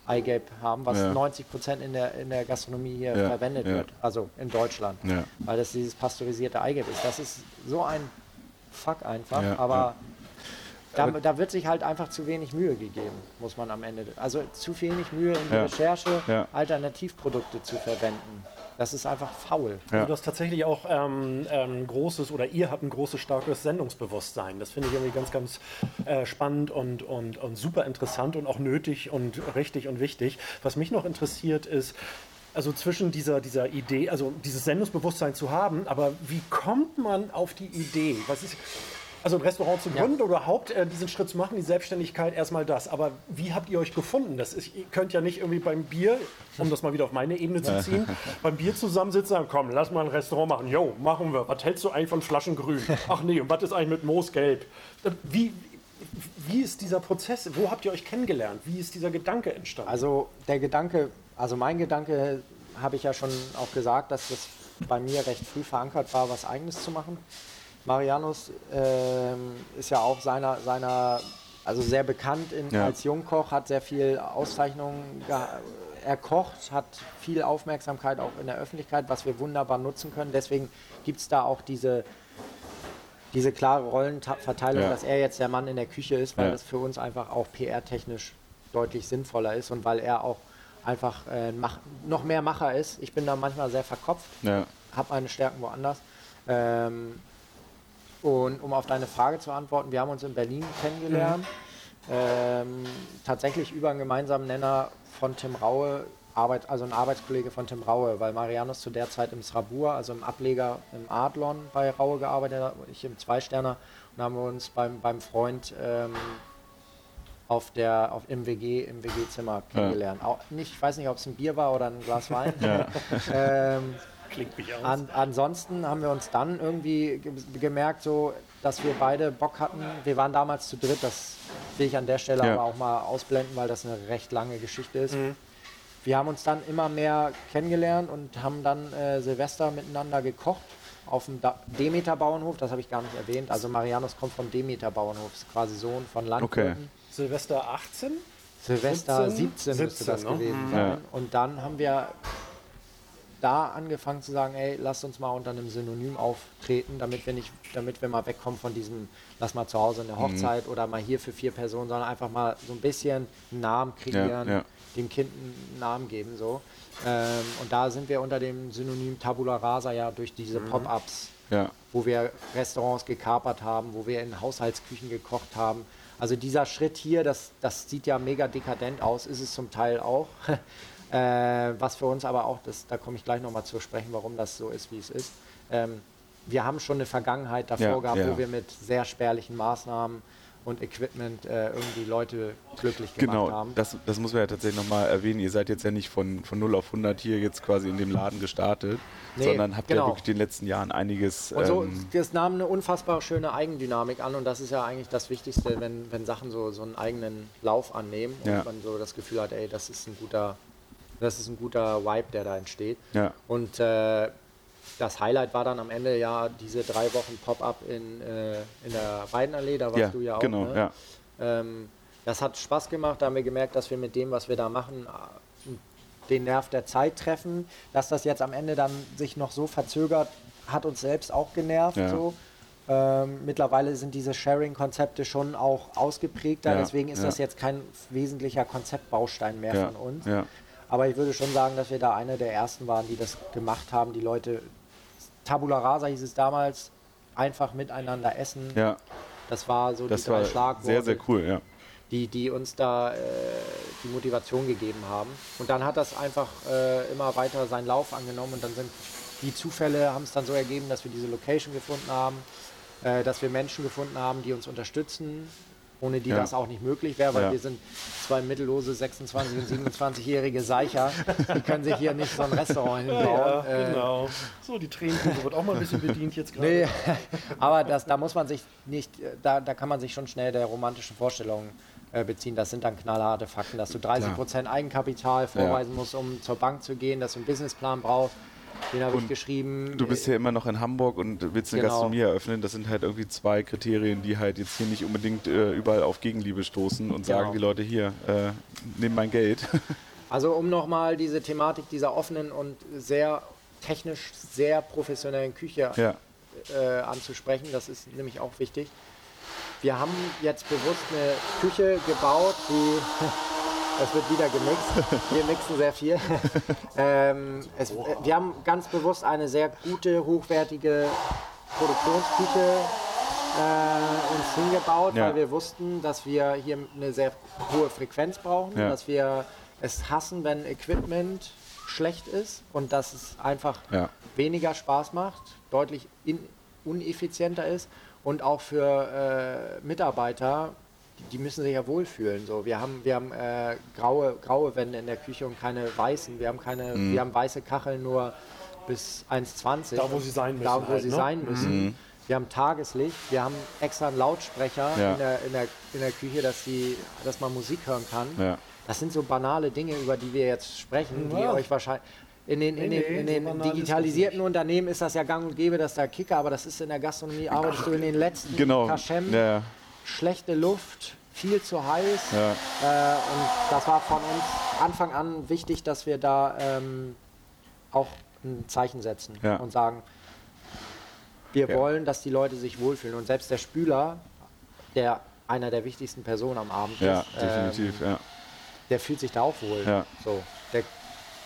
Eigelb haben, was Ja. 90 Prozent in der, in der Gastronomie hier Ja, verwendet ja. wird, also in Deutschland, Ja. weil das dieses pasteurisierte Eigelb ist. Das ist so ein Fuck einfach, Ja, aber ja. Da, da wird sich halt einfach zu wenig Mühe gegeben, muss man am Ende. Also zu wenig Mühe in die Ja. Recherche, Ja. Alternativprodukte zu verwenden. Das ist einfach faul. Ja. Du hast tatsächlich auch ähm, ein großes oder ihr habt ein großes, starkes Sendungsbewusstsein. Das finde ich irgendwie ganz, ganz äh, spannend und, und, und super interessant und auch nötig und richtig und wichtig. Was mich noch interessiert ist, also zwischen dieser, dieser Idee, also dieses Sendungsbewusstsein zu haben, aber wie kommt man auf die Idee? Was ist, also ein Restaurant zu gründen oder überhaupt äh, diesen Schritt zu machen, die Selbstständigkeit, erstmal das. Aber wie habt ihr euch gefunden? Das ist, ihr könnt ja nicht irgendwie beim Bier, um das mal wieder auf meine Ebene zu ziehen, beim Bier zusammensitzen und sagen, komm, lass mal ein Restaurant machen. Jo, machen wir. Was hältst du eigentlich von Flaschen grün? Ach nee, und was ist eigentlich mit Moosgelb? Äh, Wie, wie ist dieser Prozess? Wo habt ihr euch kennengelernt? Wie ist dieser Gedanke entstanden? Also der Gedanke, also mein Gedanke habe ich ja schon auch gesagt, dass das bei mir recht früh verankert war, was eigenes zu machen. Marianus ähm, ist ja auch seiner, seiner also sehr bekannt in, Ja. als Jungkoch, hat sehr viel Auszeichnungen erkocht, hat viel Aufmerksamkeit auch in der Öffentlichkeit, was wir wunderbar nutzen können. Deswegen gibt es da auch diese, diese klare Rollenverteilung, Ja. dass er jetzt der Mann in der Küche ist, weil Ja. das für uns einfach auch PR-technisch deutlich sinnvoller ist und weil er auch einfach äh, mach, noch mehr Macher ist. Ich bin da manchmal sehr verkopft, habe meine Stärken woanders. Ähm, und um auf deine Frage zu antworten, wir haben uns in Berlin kennengelernt. Ähm, tatsächlich über einen gemeinsamen Nenner von Tim Raue, Arbeit, also ein Arbeitskollege von Tim Raue, weil Marianus zu der Zeit im Srabur, also im Ableger im Adlon bei Raue gearbeitet hat, ich im Zweisterner und haben wir uns beim, beim Freund ähm, auf der, auf, im WG, im WG-Zimmer kennengelernt. Auch nicht, ich weiß nicht, ob es ein Bier war oder ein Glas Wein. *laughs* ähm, Klingt mich aus. an, ansonsten haben wir uns dann irgendwie ge gemerkt, so, dass wir beide Bock hatten. Wir waren damals zu dritt, das will ich an der Stelle Ja. aber auch mal ausblenden, weil das eine recht lange Geschichte ist. Wir haben uns dann immer mehr kennengelernt und haben dann äh, Silvester miteinander gekocht auf dem Da- Demeter Bauernhof, das habe ich gar nicht erwähnt. Also Marianus kommt vom Demeter Bauernhof, ist quasi Sohn von Landwirten. Silvester 18? Silvester 17? 17, müsste das 17, ne? gewesen Mhm. sein. Ja. Und dann haben wir da angefangen zu sagen, ey, lasst uns mal unter einem Synonym auftreten, damit wir nicht, damit wir mal wegkommen von diesem, lass mal zu Hause eine Hochzeit oder mal hier für vier Personen, sondern einfach mal so ein bisschen einen Namen kreieren, ja. dem Kind einen Namen geben so. Ähm, und da sind wir unter dem Synonym Tabula Rasa ja durch diese Pop-ups Ja. wo wir Restaurants gekapert haben, wo wir in Haushaltsküchen gekocht haben. Also dieser Schritt hier, das, das sieht ja mega dekadent aus, ist es zum Teil auch. Äh, was für uns aber auch, das, da komme ich gleich nochmal zu sprechen, warum das so ist, wie es ist. Ähm, wir haben schon eine Vergangenheit davor Ja, gehabt, ja. wo wir mit sehr spärlichen Maßnahmen und Equipment äh, irgendwie Leute glücklich gemacht Genau, haben. das, das muss man ja tatsächlich nochmal erwähnen. Ihr seid jetzt ja nicht von, von 0 auf 100 hier jetzt quasi in dem Laden gestartet, Nee, sondern habt ja genau. wirklich in den letzten Jahren einiges. Und so, ähm, das nahm eine unfassbar schöne Eigendynamik an und das ist ja eigentlich das Wichtigste, wenn, wenn Sachen so, so einen eigenen Lauf annehmen und Ja. man so das Gefühl hat, ey, das ist ein guter, das ist ein guter Vibe, der da entsteht. ja, Und äh, das Highlight war dann am Ende ja diese drei Wochen Pop-up in, äh, in der Weidenallee, da warst ja, du ja auch. genau, ne? ja. Ähm, das hat Spaß gemacht, da haben wir gemerkt, dass wir mit dem, was wir da machen, äh, den Nerv der Zeit treffen. Dass das jetzt am Ende dann sich noch so verzögert, hat uns selbst auch genervt. Ja. So. Ähm, mittlerweile sind diese Sharing-Konzepte schon auch ausgeprägter, Ja, deswegen ist ja. das jetzt kein wesentlicher Konzeptbaustein mehr Ja, von uns. Aber ich würde schon sagen, dass wir da einer der ersten waren, die das gemacht haben. Die Leute, Tabula Rasa hieß es damals, einfach miteinander essen. ja, Das war so das die drei war Schlagworte, sehr, sehr cool, ja. die, die uns da äh, die Motivation gegeben haben. Und dann hat das einfach äh, immer weiter seinen Lauf angenommen und dann sind die Zufälle haben es dann so ergeben, dass wir diese Location gefunden haben, äh, dass wir Menschen gefunden haben, die uns unterstützen, ohne die Ja. das auch nicht möglich wäre, weil Ja. wir sind zwei mittellose 26- und 27-jährige Seicher, die können sich hier nicht so ein Restaurant hinbauen. Ja, Äh, genau. So, die Tränendose wird auch mal ein bisschen bedient jetzt gerade. Nee, *laughs* aber das, da muss man sich nicht, äh, da, da kann man sich schon schnell der romantischen Vorstellung äh, beziehen. Das sind dann knallharte Fakten, dass du 30 Prozent Eigenkapital vorweisen musst, um zur Bank zu gehen, dass du einen Businessplan brauchst. Den habe ich geschrieben. Du bist ja immer noch in Hamburg und willst eine Genau. Gastronomie eröffnen. Das sind halt irgendwie zwei Kriterien, die halt jetzt hier nicht unbedingt äh, überall auf Gegenliebe stoßen und sagen Genau. die Leute hier, äh, nimm mein Geld. *laughs* Also um nochmal diese Thematik dieser offenen und sehr technisch sehr professionellen Küche ja, äh, anzusprechen, das ist nämlich auch wichtig. Wir haben jetzt bewusst eine Küche gebaut, die *laughs* es wird wieder gemixt. Wir mixen sehr viel. *laughs* ähm, es, wir haben ganz bewusst eine sehr gute, hochwertige Produktionsküche äh, uns hingebaut, Ja. weil wir wussten, dass wir hier eine sehr hohe Frequenz brauchen, Ja. dass wir es hassen, wenn Equipment schlecht ist und dass es einfach Ja. weniger Spaß macht, deutlich in, uneffizienter ist und auch für äh, Mitarbeiter, die, die müssen sich ja wohlfühlen. So, wir haben, wir haben äh, graue, graue Wände in der Küche und keine weißen. Wir haben keine, Mhm. wir haben weiße Kacheln nur bis 1,20. Da, wo sie sein müssen Da, wo halt, sie ne? sein müssen. Wir haben Tageslicht, wir haben extra einen Lautsprecher Ja. in, der, in, der, in der Küche, dass, die, dass man Musik hören kann. Ja. Das sind so banale Dinge, über die wir jetzt sprechen, die Ja. euch wahrscheinlich. In den, in Nee, den, in nee, den so banal ist digitalisierten Unternehmen ist das ja gang und gäbe, dass da Kicker, aber das ist in der Gastronomie, arbeitest du in den letzten Genau. Kaschem, ja. Schlechte Luft, viel zu heiß. Ja. Äh, und das war von uns Anfang an wichtig, dass wir da ähm, auch ein Zeichen setzen Ja. und sagen, wir Ja. wollen, dass die Leute sich wohlfühlen. Und selbst der Spüler, der einer der wichtigsten Personen am Abend ist, ähm, der fühlt sich da auch wohl. So, der,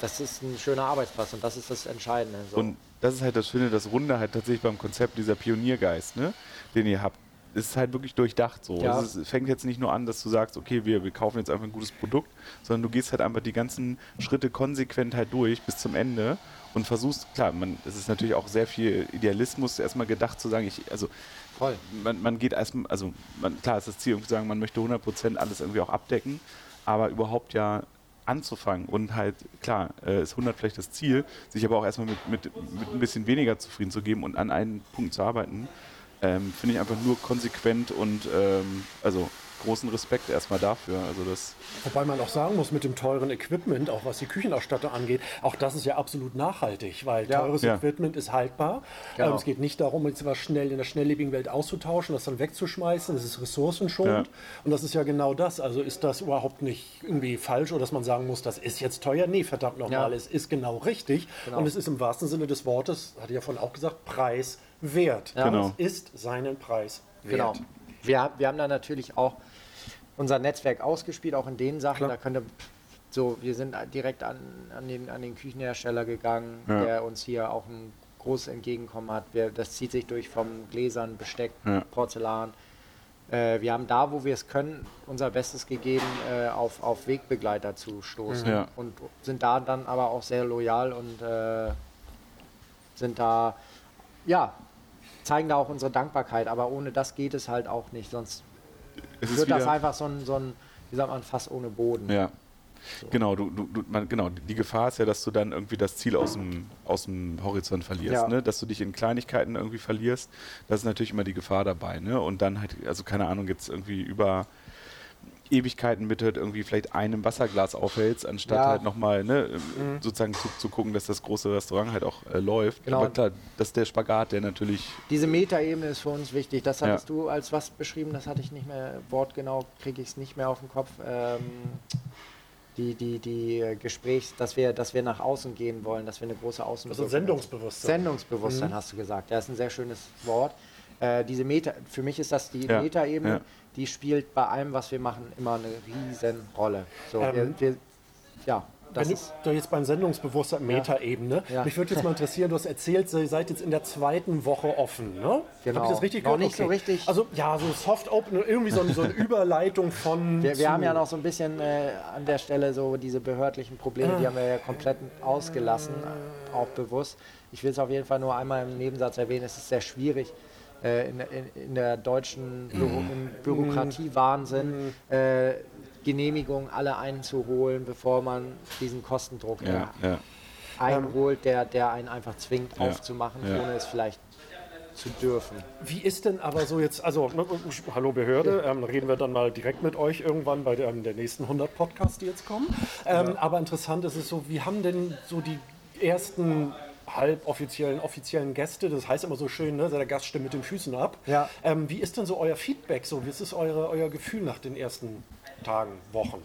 das ist ein schöner Arbeitsplatz und das ist das Entscheidende. So. Und das ist halt das Schöne, das Runde halt tatsächlich beim Konzept dieser Pioniergeist, ne, den ihr habt. Ist halt wirklich durchdacht so. Ja. Also es fängt jetzt nicht nur an, dass du sagst, okay, wir, wir kaufen jetzt einfach ein gutes Produkt, sondern du gehst halt einfach die ganzen Schritte konsequent halt durch bis zum Ende und versuchst, klar, man, es ist natürlich auch sehr viel Idealismus erstmal gedacht zu sagen, ich, also Voll. man, man geht erstmal, also man, klar ist das Ziel, irgendwie zu sagen, man möchte 100% alles irgendwie auch abdecken, aber überhaupt ja anzufangen und halt, klar, äh, ist 100 vielleicht das Ziel, sich aber auch erstmal mit, mit, mit ein bisschen weniger zufrieden zu geben und an einen Punkt zu arbeiten, ähm, finde ich einfach nur konsequent und ähm, also großen Respekt erstmal dafür. Also das, Wobei man auch sagen muss, mit dem teuren Equipment, auch was die Küchenausstattung angeht, auch das ist ja absolut nachhaltig, weil Ja. teures Ja. Equipment ist haltbar. Genau. Ähm, es geht nicht darum, jetzt was schnell in der schnelllebigen Welt auszutauschen, das dann wegzuschmeißen. Das ist ressourcenschonend. Ja. Und das ist ja genau das. Also ist das überhaupt nicht irgendwie falsch oder dass man sagen muss, das ist jetzt teuer? Nee, verdammt nochmal, Ja. es ist genau richtig. Genau. Und es ist im wahrsten Sinne des Wortes, hatte ich ja vorhin auch gesagt, preiswert. Ja. Genau. Ist seinen Preis wert. Genau. Wir, wir haben da natürlich auch unser Netzwerk ausgespielt, auch in den Sachen. Klar. Da könnte so, wir sind direkt an, an, den, an den Küchenhersteller gegangen, Ja. der uns hier auch ein großes Entgegenkommen hat. Wir, das zieht sich durch vom Gläsern, Besteck, Ja. Porzellan. Äh, wir haben da, wo wir es können, unser Bestes gegeben, äh, auf, auf Wegbegleiter zu stoßen. Ja. Und sind da dann aber auch sehr loyal und äh, sind da, ja, zeigen da auch unsere Dankbarkeit. Aber ohne das geht es halt auch nicht. Sonst Es wird das einfach so ein, so ein, wie sagt man, Fass ohne Boden. Ja. Genau, du, du, du, man, genau, die Gefahr ist ja, dass du dann irgendwie das Ziel aus dem, aus dem Horizont verlierst, Ja. ne? dass du dich in Kleinigkeiten irgendwie verlierst. Das ist natürlich immer die Gefahr dabei. Ne? Und dann halt, also keine Ahnung, jetzt irgendwie über Ewigkeiten mit halt irgendwie vielleicht einem Wasserglas aufhältst, anstatt Ja. halt nochmal ne, sozusagen zu, zu gucken, dass das große Restaurant halt auch äh, läuft. Genau. Aber klar, das ist der Spagat, der natürlich Diese Metaebene ist für uns wichtig. Das hattest Ja. du als was beschrieben, das hatte ich nicht mehr wortgenau, kriege ich es nicht mehr auf den Kopf. Ähm, die, die, die Gesprächs, dass wir, dass wir nach außen gehen wollen, dass wir eine große Außen Also Sendungsbewusstsein. Sendungsbewusstsein Mhm. hast du gesagt. Ja, ist ein sehr schönes Wort. Äh, diese Meta, für mich ist das die Ja, Metaebene, ja. Die spielt bei allem, was wir machen, immer eine riesen Rolle. So, Ähm, wir, wir, ja, das Wenn du jetzt beim Sendungsbewusstsein Metaebene, Ja. mich würde jetzt mal interessieren, du hast erzählt, ihr seid jetzt in der zweiten Woche offen, ne? Genau. Hab ich das richtig Noch gehört? nicht so richtig. Also ja, so Soft Open, irgendwie so, eine- so eine *laughs* Überleitung von. Wir, wir haben ja noch so ein bisschen äh, an der Stelle so diese behördlichen Probleme, die haben wir ja komplett ausgelassen, auch bewusst. Ich will es auf jeden Fall nur einmal im Nebensatz erwähnen, es ist sehr schwierig. Äh, In, in, in der deutschen Büro, im Bürokratiewahnsinn äh, Genehmigungen alle einzuholen, bevor man diesen Kostendruck ja, ja. einholt, der, der einen einfach zwingt Ja. aufzumachen, Ja. ohne es vielleicht zu dürfen. Wie ist denn aber so jetzt, also, hallo Behörde, ähm, reden wir dann mal direkt mit euch irgendwann bei der, ähm, der nächsten 100 Podcasts, die jetzt kommen. Ähm, Aber interessant ist es so, wie haben denn so die ersten halboffiziellen, offiziellen Gäste, das heißt immer so schön, ne, der Gast stimmt mit den Füßen ab. Ja. Ähm, wie ist denn so euer Feedback so? Wie ist es eure, euer Gefühl nach den ersten Tagen, Wochen?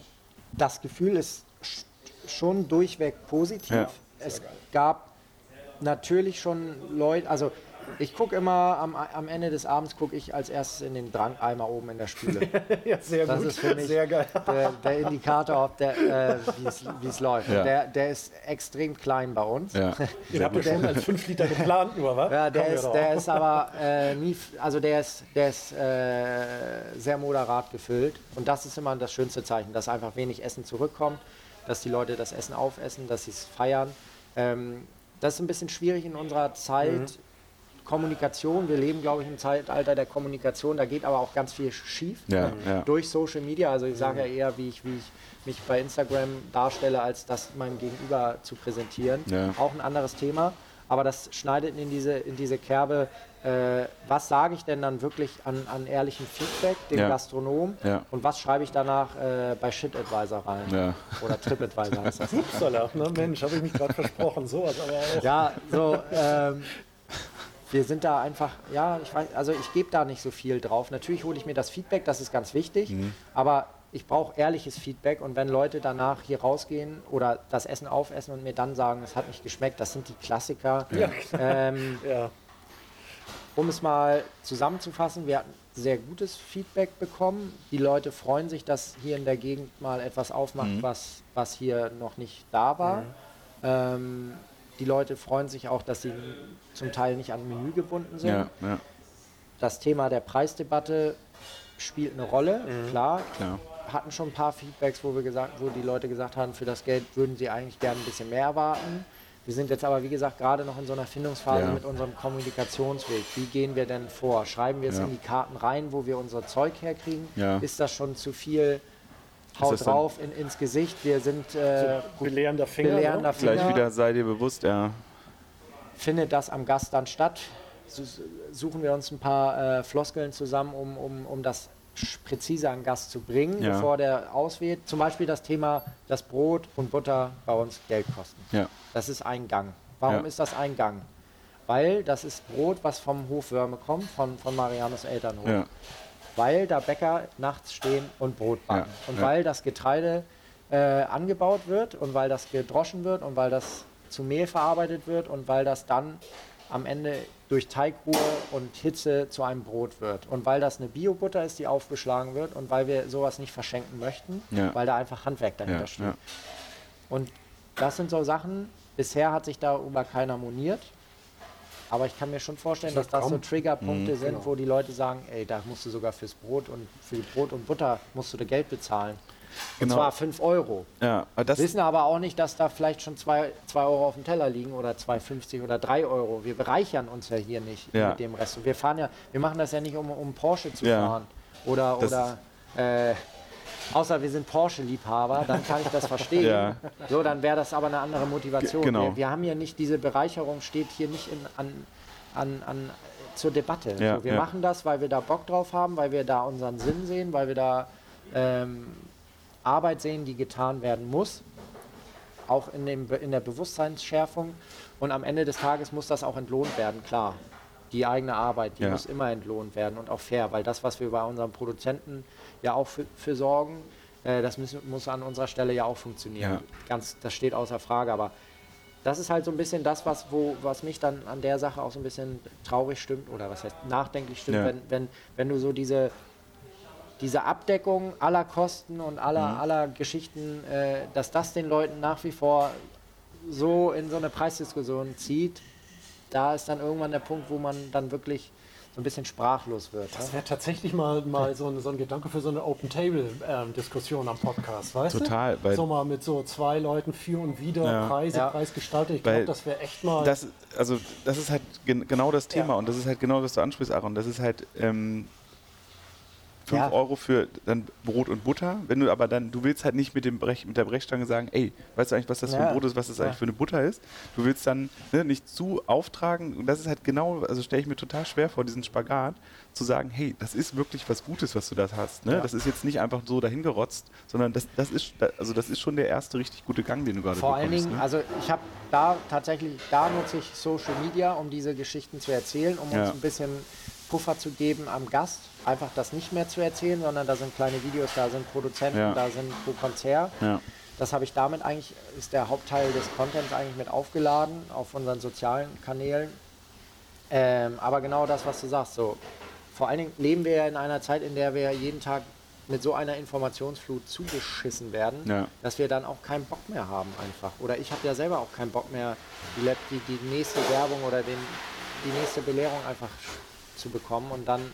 das Gefühl ist sch- schon durchweg positiv. Ja. Es gab natürlich schon Leute, also ich gucke immer am, am Ende des Abends gucke ich als erstes in den Drankeimer oben in der Spüle. *laughs* Ja, sehr Das gut. ist für mich sehr geil. der, der Indikator, äh, wie es- läuft. Ja. Der, der ist extrem klein bei uns. ja. Den habt ihr schon als 5 Liter geplant, nur, wa? Ja, der Kommen ist, der ist aber äh, nie, also der ist, der ist äh, sehr moderat gefüllt und das ist immer das schönste Zeichen, dass einfach wenig Essen zurückkommt, dass die Leute das Essen aufessen, dass sie es feiern. Ähm, das ist ein bisschen schwierig in unserer Zeit. Mhm. Kommunikation, wir leben, glaube ich, im Zeitalter der Kommunikation, da geht aber auch ganz viel schief Ja, ja. durch Social Media. Also ich sage ja eher, wie ich, wie ich mich bei Instagram darstelle, als das meinem Gegenüber zu präsentieren. Ja. Auch ein anderes Thema. Aber das schneidet in diese, in diese Kerbe. Äh, was sage ich denn dann wirklich an, an ehrlichem Feedback dem Ja. Gastronom? Ja. Und was schreibe ich danach äh, bei ShitAdvisor rein? Ja. Oder TripAdvisor *laughs* heißt das. Upsala, ne? Mensch, habe ich mich gerade versprochen. Sowas aber auch. Ja, so, ähm, wir sind da einfach, ja, ich weiß, also ich gebe da nicht so viel drauf. Natürlich hole ich mir das Feedback, das ist ganz wichtig, aber ich brauche ehrliches Feedback und wenn Leute danach hier rausgehen oder das Essen aufessen und mir dann sagen, es hat nicht geschmeckt, das sind die Klassiker. Ja. Ähm, *laughs* Ja. um es mal zusammenzufassen, wir hatten sehr gutes Feedback bekommen. Die Leute freuen sich, dass hier in der Gegend mal etwas aufmacht, was, was hier noch nicht da war. Ähm, die Leute freuen sich auch, dass sie zum Teil nicht an Menü gebunden sind. Ja, ja, Das Thema der Preisdebatte spielt eine Rolle, klar. klar. Hatten schon ein paar Feedbacks, wo wir gesagt, wo die Leute gesagt haben, für das Geld würden sie eigentlich gerne ein bisschen mehr erwarten. Wir sind jetzt aber, wie gesagt, gerade noch in so einer Findungsphase Ja. mit unserem Kommunikationsweg. Wie gehen wir denn vor? Schreiben wir es Ja. in die Karten rein, wo wir unser Zeug herkriegen? Ja. Ist das schon zu viel? Haut dann- drauf in, ins Gesicht. Wir sind äh, Belehrender Finger. belehrender Ne? Gleich Finger. wieder sei dir bewusst, ja. findet das am Gast dann statt? Su- Suchen wir uns ein paar äh, Floskeln zusammen, um, um, um das präzise an den Gast zu bringen, Ja. bevor der auswählt. Zum Beispiel das Thema, dass Brot und Butter bei uns Geld kosten. Ja, Das ist ein Gang. Warum Ja. ist das ein Gang? Weil das ist Brot, was vom Hofwürme kommt, von, von Marianus Elternhof. Weil da Bäcker nachts stehen und Brot backen. Ja, Und ja. weil das Getreide äh, angebaut wird und weil das gedroschen wird und weil das zu Mehl verarbeitet wird und weil das dann am Ende durch Teigruhe und Hitze zu einem Brot wird. Und weil das eine Biobutter ist, die aufgeschlagen wird und weil wir sowas nicht verschenken möchten, Ja. weil da einfach Handwerk dahinter steht. Und das sind so Sachen, bisher hat sich darüber keiner moniert. Aber ich kann mir schon vorstellen, dass das so. Triggerpunkte Mhm. sind, Genau. wo die Leute sagen, ey, da musst du sogar fürs Brot und für Brot und Butter musst du da Geld bezahlen. Und Genau. zwar 5 Euro. ja. Aber das, Wissen aber auch nicht, dass da vielleicht schon 2 Euro auf dem Teller liegen oder 2,50 oder 3 Euro. Wir bereichern uns ja hier nicht Ja. mit dem Rest. Und wir fahren ja, wir machen das ja nicht, um, um Porsche zu Ja. fahren. Oder, Das- oder Äh, außer wir sind Porsche-Liebhaber, dann kann ich das *laughs* verstehen. Ja. So, dann wäre das aber eine andere Motivation. Ge- genau. Wir, wir haben ja nicht, diese Bereicherung steht hier nicht in, an, an, an, zur Debatte. Ja, so, wir ja. machen das, weil wir da Bock drauf haben, weil wir da unseren Sinn sehen, weil wir da ähm, Arbeit sehen, die getan werden muss. Auch in, dem, in der Bewusstseinsschärfung. Und am Ende des Tages muss das auch entlohnt werden, klar. Die eigene Arbeit, die Ja. muss immer entlohnt werden und auch fair, weil das, was wir bei unseren Produzenten ja auch für, für sorgen, äh, das müssen, muss an unserer Stelle ja auch funktionieren. Ja. Ganz, das steht außer Frage, aber das ist halt so ein bisschen das, was, wo, was mich dann an der Sache auch so ein bisschen traurig stimmt oder was heißt nachdenklich stimmt, Ja. wenn, wenn, wenn du so diese, diese Abdeckung aller Kosten und aller, Mhm. aller Geschichten, äh, dass das den Leuten nach wie vor so in so eine Preisdiskussion zieht, da ist dann irgendwann der Punkt, wo man dann wirklich so ein bisschen sprachlos wird. Das Ne? wäre tatsächlich mal, mal so, ein, so ein Gedanke für so eine Open-Table-Diskussion am Podcast, weißt Total, du? weil- so mal mit so zwei Leuten für und wieder, Ja. Preise, Ja. Preisgestaltung. Ich glaube, das wäre echt mal... Das, also, das ist halt gen genau das Thema Ja. und das ist halt genau, was du ansprichst, Aaron. Das ist halt ähm, 5 Ja. Euro für dann Brot und Butter. Wenn du aber dann, du willst halt nicht mit, dem Brech, mit der Brechstange sagen, ey, weißt du eigentlich, was das für Ja. ein Brot ist, was das Ja. eigentlich für eine Butter ist? Du willst dann ne, nicht zu auftragen und das ist halt genau, also stelle ich mir total schwer vor, diesen Spagat, zu sagen, hey, das ist wirklich was Gutes, was du da hast. Ne? Das ist jetzt nicht einfach so dahingerotzt, sondern das, das, ist, also das ist schon der erste richtig gute Gang, den du gerade Vor allen. Dingen, ne? also ich habe da tatsächlich, da nutze ich Social Media, um diese Geschichten zu erzählen, um uns ein bisschen Puffer zu geben am Gast, einfach das nicht mehr zu erzählen, sondern da sind kleine Videos, da sind Produzenten, Ja. da sind pro Konzert. ja. Das habe ich damit eigentlich, ist der Hauptteil des Contents eigentlich mit aufgeladen auf unseren sozialen Kanälen. Ähm, aber genau das, was du sagst, so vor allen Dingen leben wir ja in einer Zeit, in der wir jeden Tag mit so einer Informationsflut zugeschissen werden, Ja. dass wir dann auch keinen Bock mehr haben einfach. Oder ich habe ja selber auch keinen Bock mehr, die, die, die nächste Werbung oder den, die nächste Belehrung einfach zu bekommen. Und dann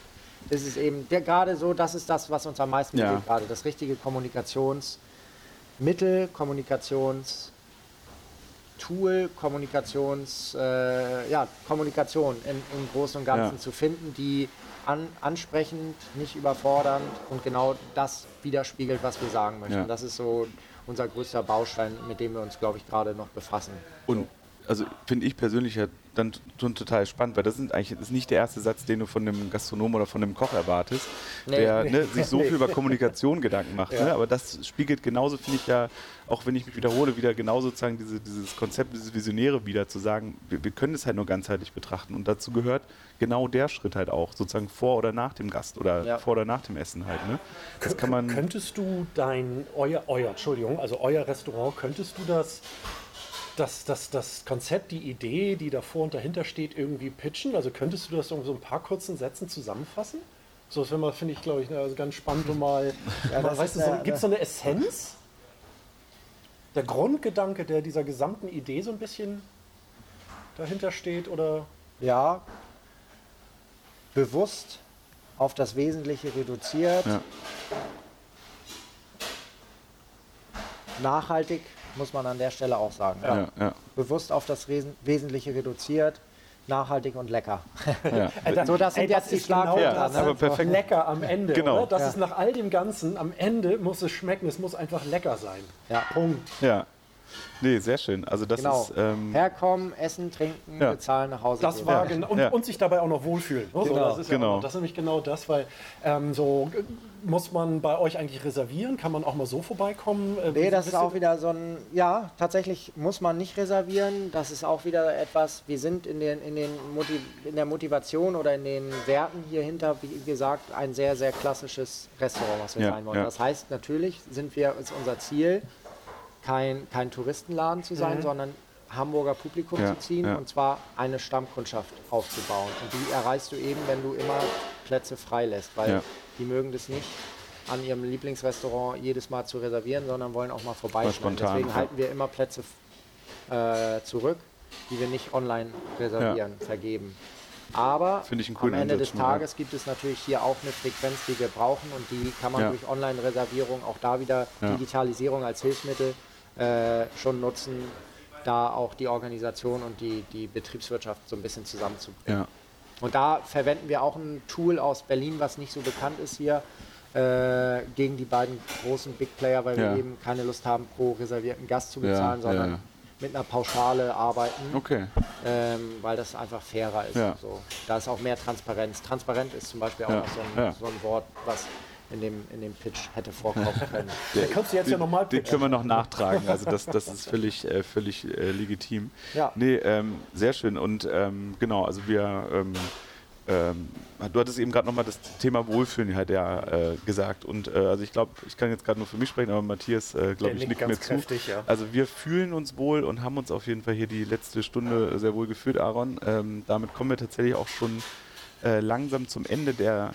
ist es eben der, gerade so, das ist das, was uns am meisten Ja. bewegt gerade, das richtige Kommunikationsmittel, Kommunikationstool, Kommunikations, äh, ja, Kommunikation in, im Großen und Ganzen Ja. zu finden, die an, ansprechend, nicht überfordernd und genau das widerspiegelt, was wir sagen möchten. Ja. Das ist so unser größter Baustein, mit dem wir uns, glaube ich, gerade noch befassen. Und also finde ich persönlich ja dann schon total spannend, weil das, sind eigentlich, das ist nicht der erste Satz, den du von einem Gastronom oder von einem Koch erwartest, Nee. der ne, *laughs* sich so Nee. viel über Kommunikation Gedanken macht. Ne? Aber das spiegelt genauso, finde ich ja, auch wenn ich mich wiederhole, wieder genau sozusagen diese, dieses Konzept, dieses Visionäre wieder zu sagen, wir, wir können es halt nur ganzheitlich betrachten. Und dazu gehört genau der Schritt halt auch, sozusagen vor oder nach dem Gast oder Ja. vor oder nach dem Essen halt. Ne? Das kann man. Könntest du dein, euer, euer, Entschuldigung, also euer Restaurant, könntest du das, das, das, das Konzept, die Idee, die davor und dahinter steht, irgendwie pitchen? Also könntest du das in so ein paar kurzen Sätzen zusammenfassen? So, das finde ich, glaube ich, also ganz spannend, *laughs* um mal, mal das weißt du, so, gibt es so eine Essenz? Der Grundgedanke, der dieser gesamten Idee so ein bisschen dahinter steht oder Ja, bewusst auf das Wesentliche reduziert, Ja. nachhaltig, muss man an der Stelle auch sagen. Ja, ja, Bewusst auf das Wesen Wesentliche reduziert, nachhaltig und lecker. ja. *laughs* So, das sind ey, jetzt die genau Schlagwörter, das, ne? aber perfekt. Lecker am Ende. Genau. Oder? Das Ja. ist nach all dem Ganzen, am Ende muss es schmecken, es muss einfach lecker sein. Ja. Punkt. ja. Nee, sehr schön. Also das Genau. ist. Ähm, Herkommen, essen, trinken, Ja. bezahlen, nach Hause Das gehen. war Ja. genau, und, Ja. und sich dabei auch noch wohlfühlen. ne? So, Genau. das, ist Genau. das ist nämlich genau das, weil ähm, so muss man bei euch eigentlich reservieren, kann man auch mal so vorbeikommen. Äh, Nee, das ist auch wieder so ein, ja, tatsächlich muss man nicht reservieren. Das ist auch wieder etwas, wir sind in, den, in, den Motiv, in der Motivation oder in den Werten hier hinter, wie gesagt, ein sehr, sehr klassisches Restaurant, was wir Ja, sein wollen. ja. Das heißt, natürlich sind wir, ist unser Ziel, kein, kein Touristenladen zu sein, sondern Hamburger Publikum Ja, zu ziehen ja. und zwar eine Stammkundschaft aufzubauen. Und die erreichst du eben, wenn du immer Plätze frei lässt, weil Ja. die mögen das nicht, an ihrem Lieblingsrestaurant jedes Mal zu reservieren, sondern wollen auch mal vorbeischneiden. spontan, Deswegen ja. halten wir immer Plätze äh, zurück, die wir nicht online reservieren, vergeben. Aber Finde ich einen am coolen Ende Ansatz des. Tages gibt es natürlich hier auch eine Frequenz, die wir brauchen und die kann man Ja. durch Online-Reservierung, auch da wieder Ja. Digitalisierung als Hilfsmittel äh, schon nutzen, da auch die Organisation und die, die Betriebswirtschaft so ein bisschen zusammenzubringen. ja. Und da verwenden wir auch ein Tool aus Berlin, was nicht so bekannt ist hier, äh, gegen die beiden großen Big Player, weil Ja. wir eben keine Lust haben, pro reservierten Gast zu Ja, bezahlen, sondern ja. mit einer Pauschale arbeiten, Okay. ähm, weil das einfach fairer ist. Ja. So. Da ist auch mehr Transparenz. Transparent ist zum Beispiel auch Ja, noch so ein, ja. so ein Wort, was in dem, in dem Pitch hätte vorkommen *laughs* können. Da kannst du jetzt ja nochmal Den können wir noch nachtragen. Also das, das ist völlig, äh, völlig äh, legitim. Ja. Nee, ähm, sehr schön. Und ähm, genau, also wir, ähm, ähm, du hattest eben gerade nochmal das Thema Wohlfühlen halt ja äh, gesagt. Und äh, also ich glaube, ich kann jetzt gerade nur für mich sprechen, aber Matthias, äh, glaube ich, nickt mir zu. kräftig, ja. Also wir fühlen uns wohl und haben uns auf jeden Fall hier die letzte Stunde sehr wohl gefühlt, Aaron. Ähm, damit kommen wir tatsächlich auch schon äh, langsam zum Ende der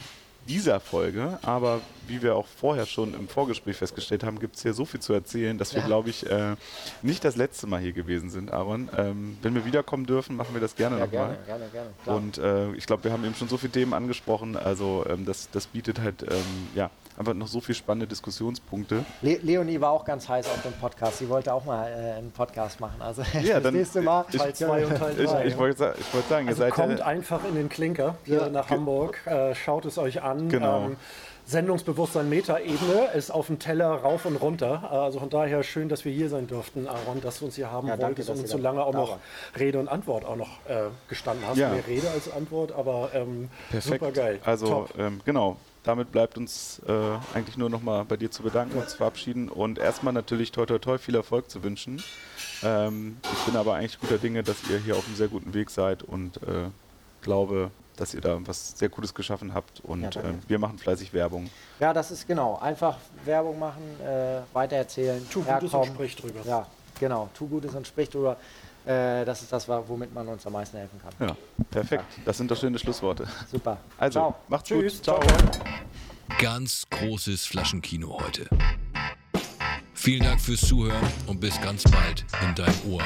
dieser Folge, aber wie wir auch vorher schon im Vorgespräch festgestellt haben, gibt es hier so viel zu erzählen, dass wir, Ja. glaube ich, äh, nicht das letzte Mal hier gewesen sind, Aaron. Ähm, wenn wir wiederkommen dürfen, machen wir das gerne Ja, nochmal. gerne, gerne, gerne. Klar. Und äh, ich glaube, wir haben eben schon so viele Themen angesprochen, also ähm, das, das bietet halt ähm, ja, einfach noch so viele spannende Diskussionspunkte. Le Leonie war auch ganz heiß auf dem Podcast. Sie wollte auch mal äh, einen Podcast machen. Also Ja, *laughs* das dann- nächste Mal. ich- Teil 2 und Teil 3. Ich, ich wollte sa ich wollte sagen, Also ihr seid kommt ja, einfach in den Klinker hier Ja. nach Hamburg, äh, schaut es euch an. Genau. Ähm, Sendungsbewusstsein Metaebene ist auf dem Teller rauf und runter. Also von daher schön, dass wir hier sein durften, Aaron, dass du uns hier haben Ja, danke, wolltest dass und uns so lange auch noch. Rede und Antwort auch noch äh, gestanden hast. Ja. Mehr Rede als Antwort, aber ähm, super geil. Also Top. ähm, genau, damit bleibt uns äh, eigentlich nur noch mal bei dir zu bedanken und zu verabschieden und erstmal natürlich toi toi toi viel Erfolg zu wünschen. Ähm, ich bin aber eigentlich guter Dinge, dass ihr hier auf einem sehr guten Weg seid und äh, glaube, dass ihr da was sehr Gutes geschaffen habt und Ja, ähm, wir machen fleißig Werbung. Ja, das ist genau. Einfach Werbung machen, äh, weitererzählen. Tu Gutes und herkommen. sprich drüber. Ja, genau. Tu Gutes und sprich drüber. Äh, das ist das, womit man uns am meisten helfen kann. Ja, perfekt. Das sind doch schöne Schlussworte. Super. Also, Ciao. macht's Tschüss. gut. Ciao. Ganz großes Flaschenkino heute. Vielen Dank fürs Zuhören und bis ganz bald in dein Ohr.